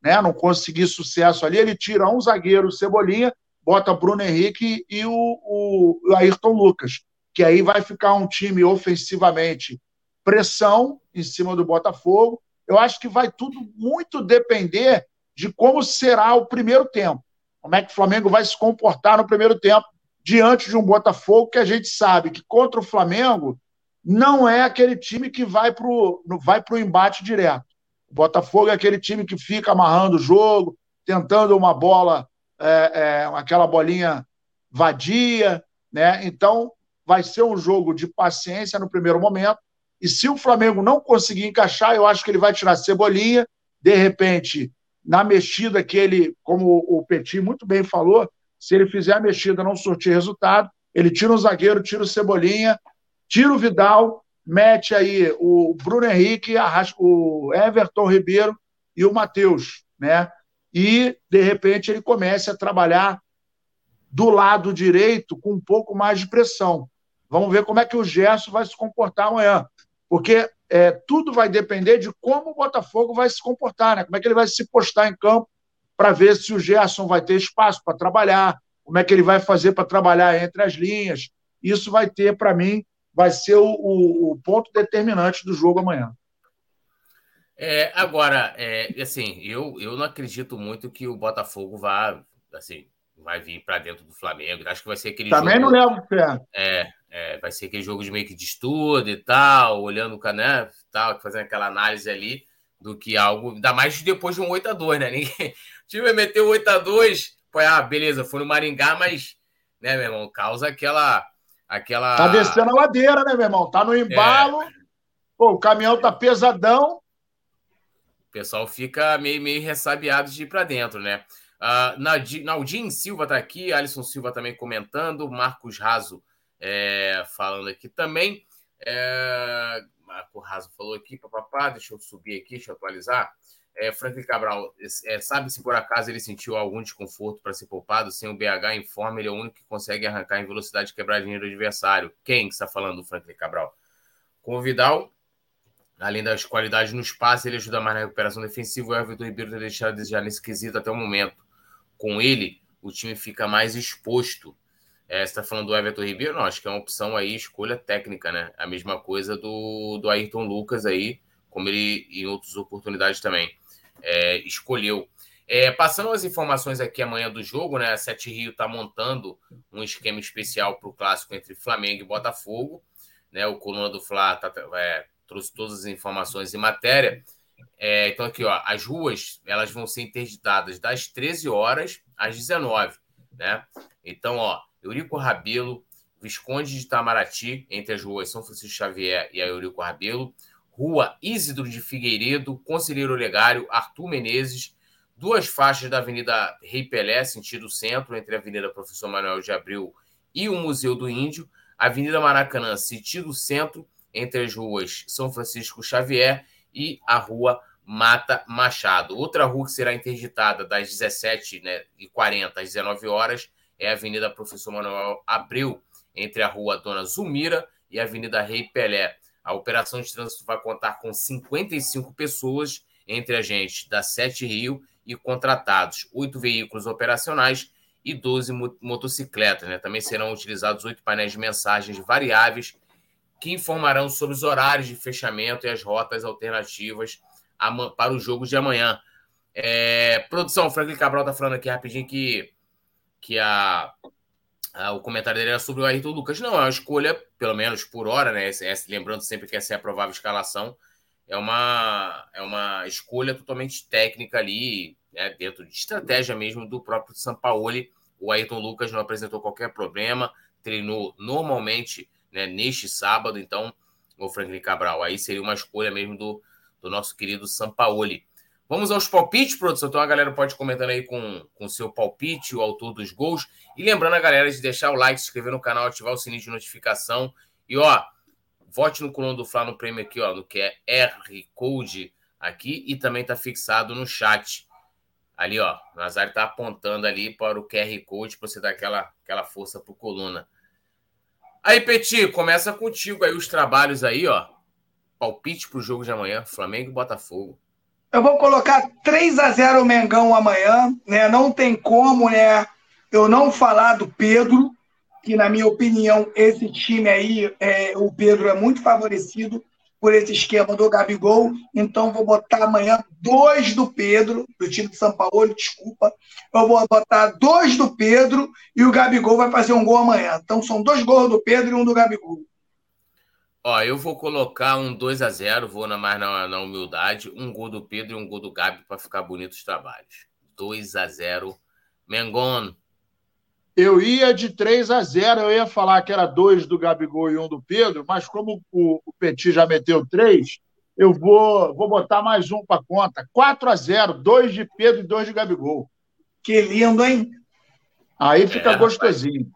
né, não conseguir sucesso ali, ele tira um zagueiro, Cebolinha, bota Bruno Henrique e o, o Ayrton Lucas que aí vai ficar um time ofensivamente pressão em cima do Botafogo. Eu acho que vai tudo muito depender de como será o primeiro tempo. Como é que o Flamengo vai se comportar no primeiro tempo diante de um Botafogo que a gente sabe que contra o Flamengo não é aquele time que vai para o vai pro embate direto. O Botafogo é aquele time que fica amarrando o jogo, tentando uma bola, é, é, aquela bolinha vadia, né? Então vai ser um jogo de paciência no primeiro momento. E se o Flamengo não conseguir encaixar, eu acho que ele vai tirar cebolinha. De repente, na mexida que ele, como o Petit muito bem falou, se ele fizer a mexida não surtir resultado, ele tira o zagueiro, tira o cebolinha, tira o Vidal, mete aí o Bruno Henrique, o Everton Ribeiro e o Matheus, né? E, de repente, ele comece a trabalhar do lado direito com um pouco mais de pressão. Vamos ver como é que o Gerson vai se comportar amanhã. Porque é, tudo vai depender de como o Botafogo vai se comportar, né? Como é que ele vai se postar em campo para ver se o Gerson vai ter espaço para trabalhar, como é que ele vai fazer para trabalhar entre as linhas. Isso vai ter, para mim, vai ser o, o, ponto determinante do jogo amanhã.
É, agora, é, assim, eu, eu não acredito muito que o Botafogo vá, assim, vai vir para dentro do Flamengo. Acho que vai ser aquele
Também jogo, não levo fé.
É, é, vai ser aquele jogo de meio que de estudo e tal, olhando o cané, tal, fazendo aquela análise ali do que algo, ainda mais depois de um 8 a 2 né? Ninguém, o time meteu 8 a 2 foi, ah, beleza, foi no Maringá, mas, né, meu irmão, causa aquela aquela
Tá descendo a ladeira, né, meu irmão? Tá no embalo. É. Pô, o caminhão tá pesadão.
o pessoal fica meio, meio ressabiado de ir para dentro, né? Uh, Naldin Silva está aqui, Alisson Silva também comentando, Marcos Raso é, falando aqui também. É, Marco Raso falou aqui, papapá, deixa eu subir aqui, deixa eu atualizar. É, Franklin Cabral, é, sabe se por acaso ele sentiu algum desconforto para ser poupado? Sem o BH em forma, ele é o único que consegue arrancar em velocidade quebradinha do adversário. Quem está falando, Franklin Cabral? Com o Vidal, além das qualidades no espaço, ele ajuda mais na recuperação defensiva. O Everton Ribeiro tem deixado a desejar nesse quesito até o momento com ele, o time fica mais exposto. É, você está falando do Everton Ribeiro? Não, acho que é uma opção aí, escolha técnica, né? A mesma coisa do, do Ayrton Lucas aí, como ele em outras oportunidades também é, escolheu. É, passando as informações aqui amanhã do jogo, né? A Sete Rio está montando um esquema especial para o clássico entre Flamengo e Botafogo. Né? O Coluna do Fla tá, é, trouxe todas as informações em matéria. É, então, aqui, ó, as ruas elas vão ser interditadas das 13 horas às 19, né? Então, ó, Eurico Rabelo, Visconde de Itamaraty, entre as ruas São Francisco Xavier e a Eurico Rabelo, Rua Isidro de Figueiredo, Conselheiro Olegário, Arthur Menezes, duas faixas da Avenida Rei Pelé, sentido centro, entre a Avenida Professor Manuel de Abreu e o Museu do Índio, Avenida Maracanã, sentido centro, entre as ruas São Francisco Xavier e a Rua Mata Machado. Outra rua que será interditada das 17h40 né, às 19 horas é a Avenida Professor Manuel Abreu, entre a Rua Dona Zulmira e a Avenida Rei Pelé. A operação de trânsito vai contar com 55 pessoas, entre agentes da Sete Rio e contratados, oito veículos operacionais e 12 motocicletas. Né? Também serão utilizados oito painéis de mensagens variáveis que informarão sobre os horários de fechamento e as rotas alternativas para o jogo de amanhã. É, produção, Franklin Cabral está falando aqui rapidinho que, que a, a, o comentário dele era sobre o Ayrton Lucas. Não, é uma escolha, pelo menos por hora, né? lembrando sempre que essa é a provável escalação. É uma, é uma escolha totalmente técnica ali, né, dentro de estratégia mesmo do próprio Sampaoli. O Ayrton Lucas não apresentou qualquer problema, treinou normalmente né, neste sábado, então, o Franklin Cabral. Aí seria uma escolha mesmo do, do nosso querido Sampaoli. Vamos aos palpites, produção. Então a galera pode comentando aí com o seu palpite, o autor dos gols. E lembrando a galera de deixar o like, se inscrever no canal, ativar o sininho de notificação. E ó, vote no coluna do Fla no prêmio aqui, ó, no que é R Code aqui e também tá fixado no chat. Ali, ó, o Nazário tá apontando ali para o QR Code para você dar aquela, aquela força pro coluna. Aí, Peti, começa contigo aí os trabalhos aí, ó. Palpite pro jogo de amanhã, Flamengo e Botafogo.
Eu vou colocar 3 a 0 o Mengão amanhã, né? Não tem como, né, eu não falar do Pedro, que na minha opinião esse time aí, é, o Pedro é muito favorecido por esse esquema do Gabigol. Então, vou botar amanhã dois do Pedro, do time de São Paulo, desculpa. Eu vou botar dois do Pedro e o Gabigol vai fazer um gol amanhã. Então, são dois gols do Pedro e um do Gabigol.
Ó, eu vou colocar um 2 a 0 vou na mais na, na humildade. Um gol do Pedro e um gol do Gabi para ficar bonito os trabalhos. 2 a 0 Mengon,
eu ia de 3 a 0, eu ia falar que era dois do Gabigol e um do Pedro, mas como o, o Petit já meteu três, eu vou, vou botar mais um para conta. 4 a 0, dois de Pedro e dois de Gabigol.
Que lindo, hein?
Aí fica é, gostosinho.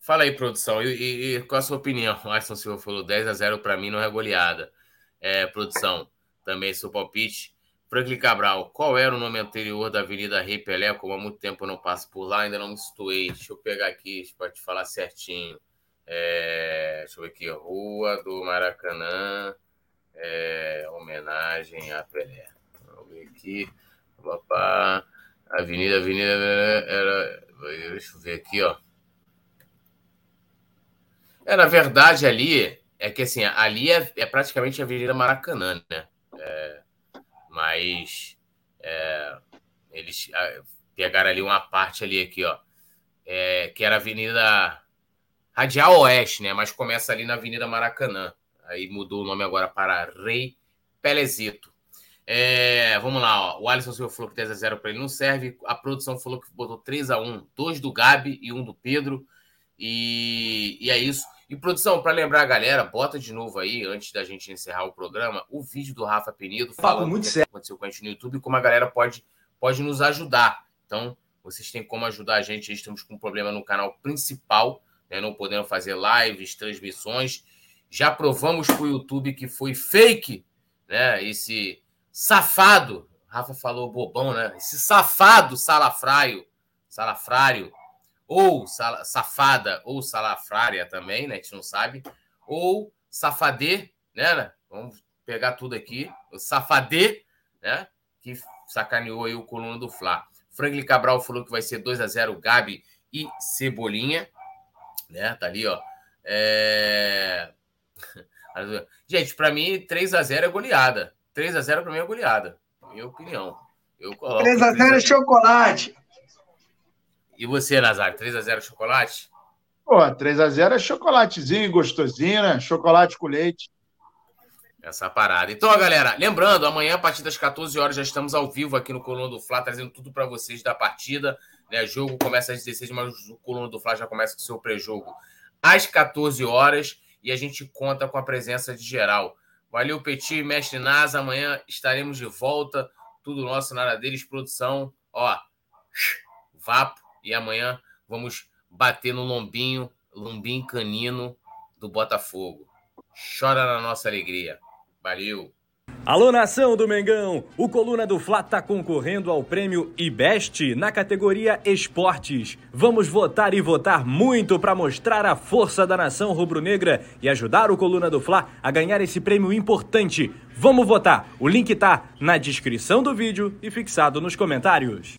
Fala aí, produção. E, e, e, qual a sua opinião? O Alisson Silva falou 10 a 0 para mim não é goleada. É, produção, também seu palpite. Franklin Cabral, qual era o nome anterior da Avenida Rei Pelé? Como há muito tempo eu não passo por lá, ainda não me situei. Deixa eu pegar aqui para te falar certinho. É, deixa eu ver aqui, Rua do Maracanã, é, homenagem a Pelé. Vamos ver aqui. Opa, Avenida, Avenida, era. Deixa eu ver aqui, ó. É, na verdade, ali é que assim, ali é, é praticamente a Avenida Maracanã, né? É, mas é, eles pegaram ali uma parte ali aqui, ó, é, que era Avenida Radial Oeste, né? Mas começa ali na Avenida Maracanã. Aí mudou o nome agora para Rei Pelezito. É, vamos lá, ó. o Alisson Silva falou que 10 a 0 para ele não serve. A produção falou que botou 3 a 1 dois do Gabi e um do Pedro. E, e é isso. E produção, para lembrar a galera, bota de novo aí, antes da gente encerrar o programa, o vídeo do Rafa Penido falando muito o que aconteceu com a gente no YouTube e como a galera pode, pode nos ajudar. Então, vocês têm como ajudar a gente. Estamos com um problema no canal principal, né? não podendo fazer lives, transmissões. Já provamos para o YouTube que foi fake, né? Esse safado, Rafa falou bobão, né? Esse safado salafraio, salafrário, ou sal, safada, ou salafrária também, né? A gente não sabe. Ou safadê, né? Vamos pegar tudo aqui. O safadê, né? Que sacaneou aí o coluna do Fla. Franklin Cabral falou que vai ser 2 a 0 Gabi e Cebolinha. Né? Tá ali, ó. É... Gente, para mim, 3 a 0 é goleada. 3 a 0 para mim é goleada. Minha opinião. Eu
coloco 3 a 0 é chocolate.
E você, Nazário, 3 a 0 chocolate?
Pô, 3 a 0 é chocolatezinho, gostosinho, né? Chocolate com leite
essa parada. Então, galera, lembrando, amanhã a partir das 14 horas já estamos ao vivo aqui no Coluna do Fla, trazendo tudo para vocês da partida. Né? O jogo começa às 16, mas o Coluna do Fla já começa com o seu pré-jogo às 14 horas e a gente conta com a presença de geral. Valeu, Petit, mestre Nasa. Amanhã estaremos de volta. Tudo nosso, nada deles, produção. Ó, vapo. E amanhã vamos bater no lombinho, lombinho canino do Botafogo. Chora na nossa alegria. Valeu!
Alô, nação do Mengão! O Coluna do Fla está concorrendo ao prêmio IBEST na categoria Esportes. Vamos votar e votar muito para mostrar a força da nação rubro-negra e ajudar o Coluna do Fla a ganhar esse prêmio importante. Vamos votar! O link tá na descrição do vídeo e fixado nos comentários.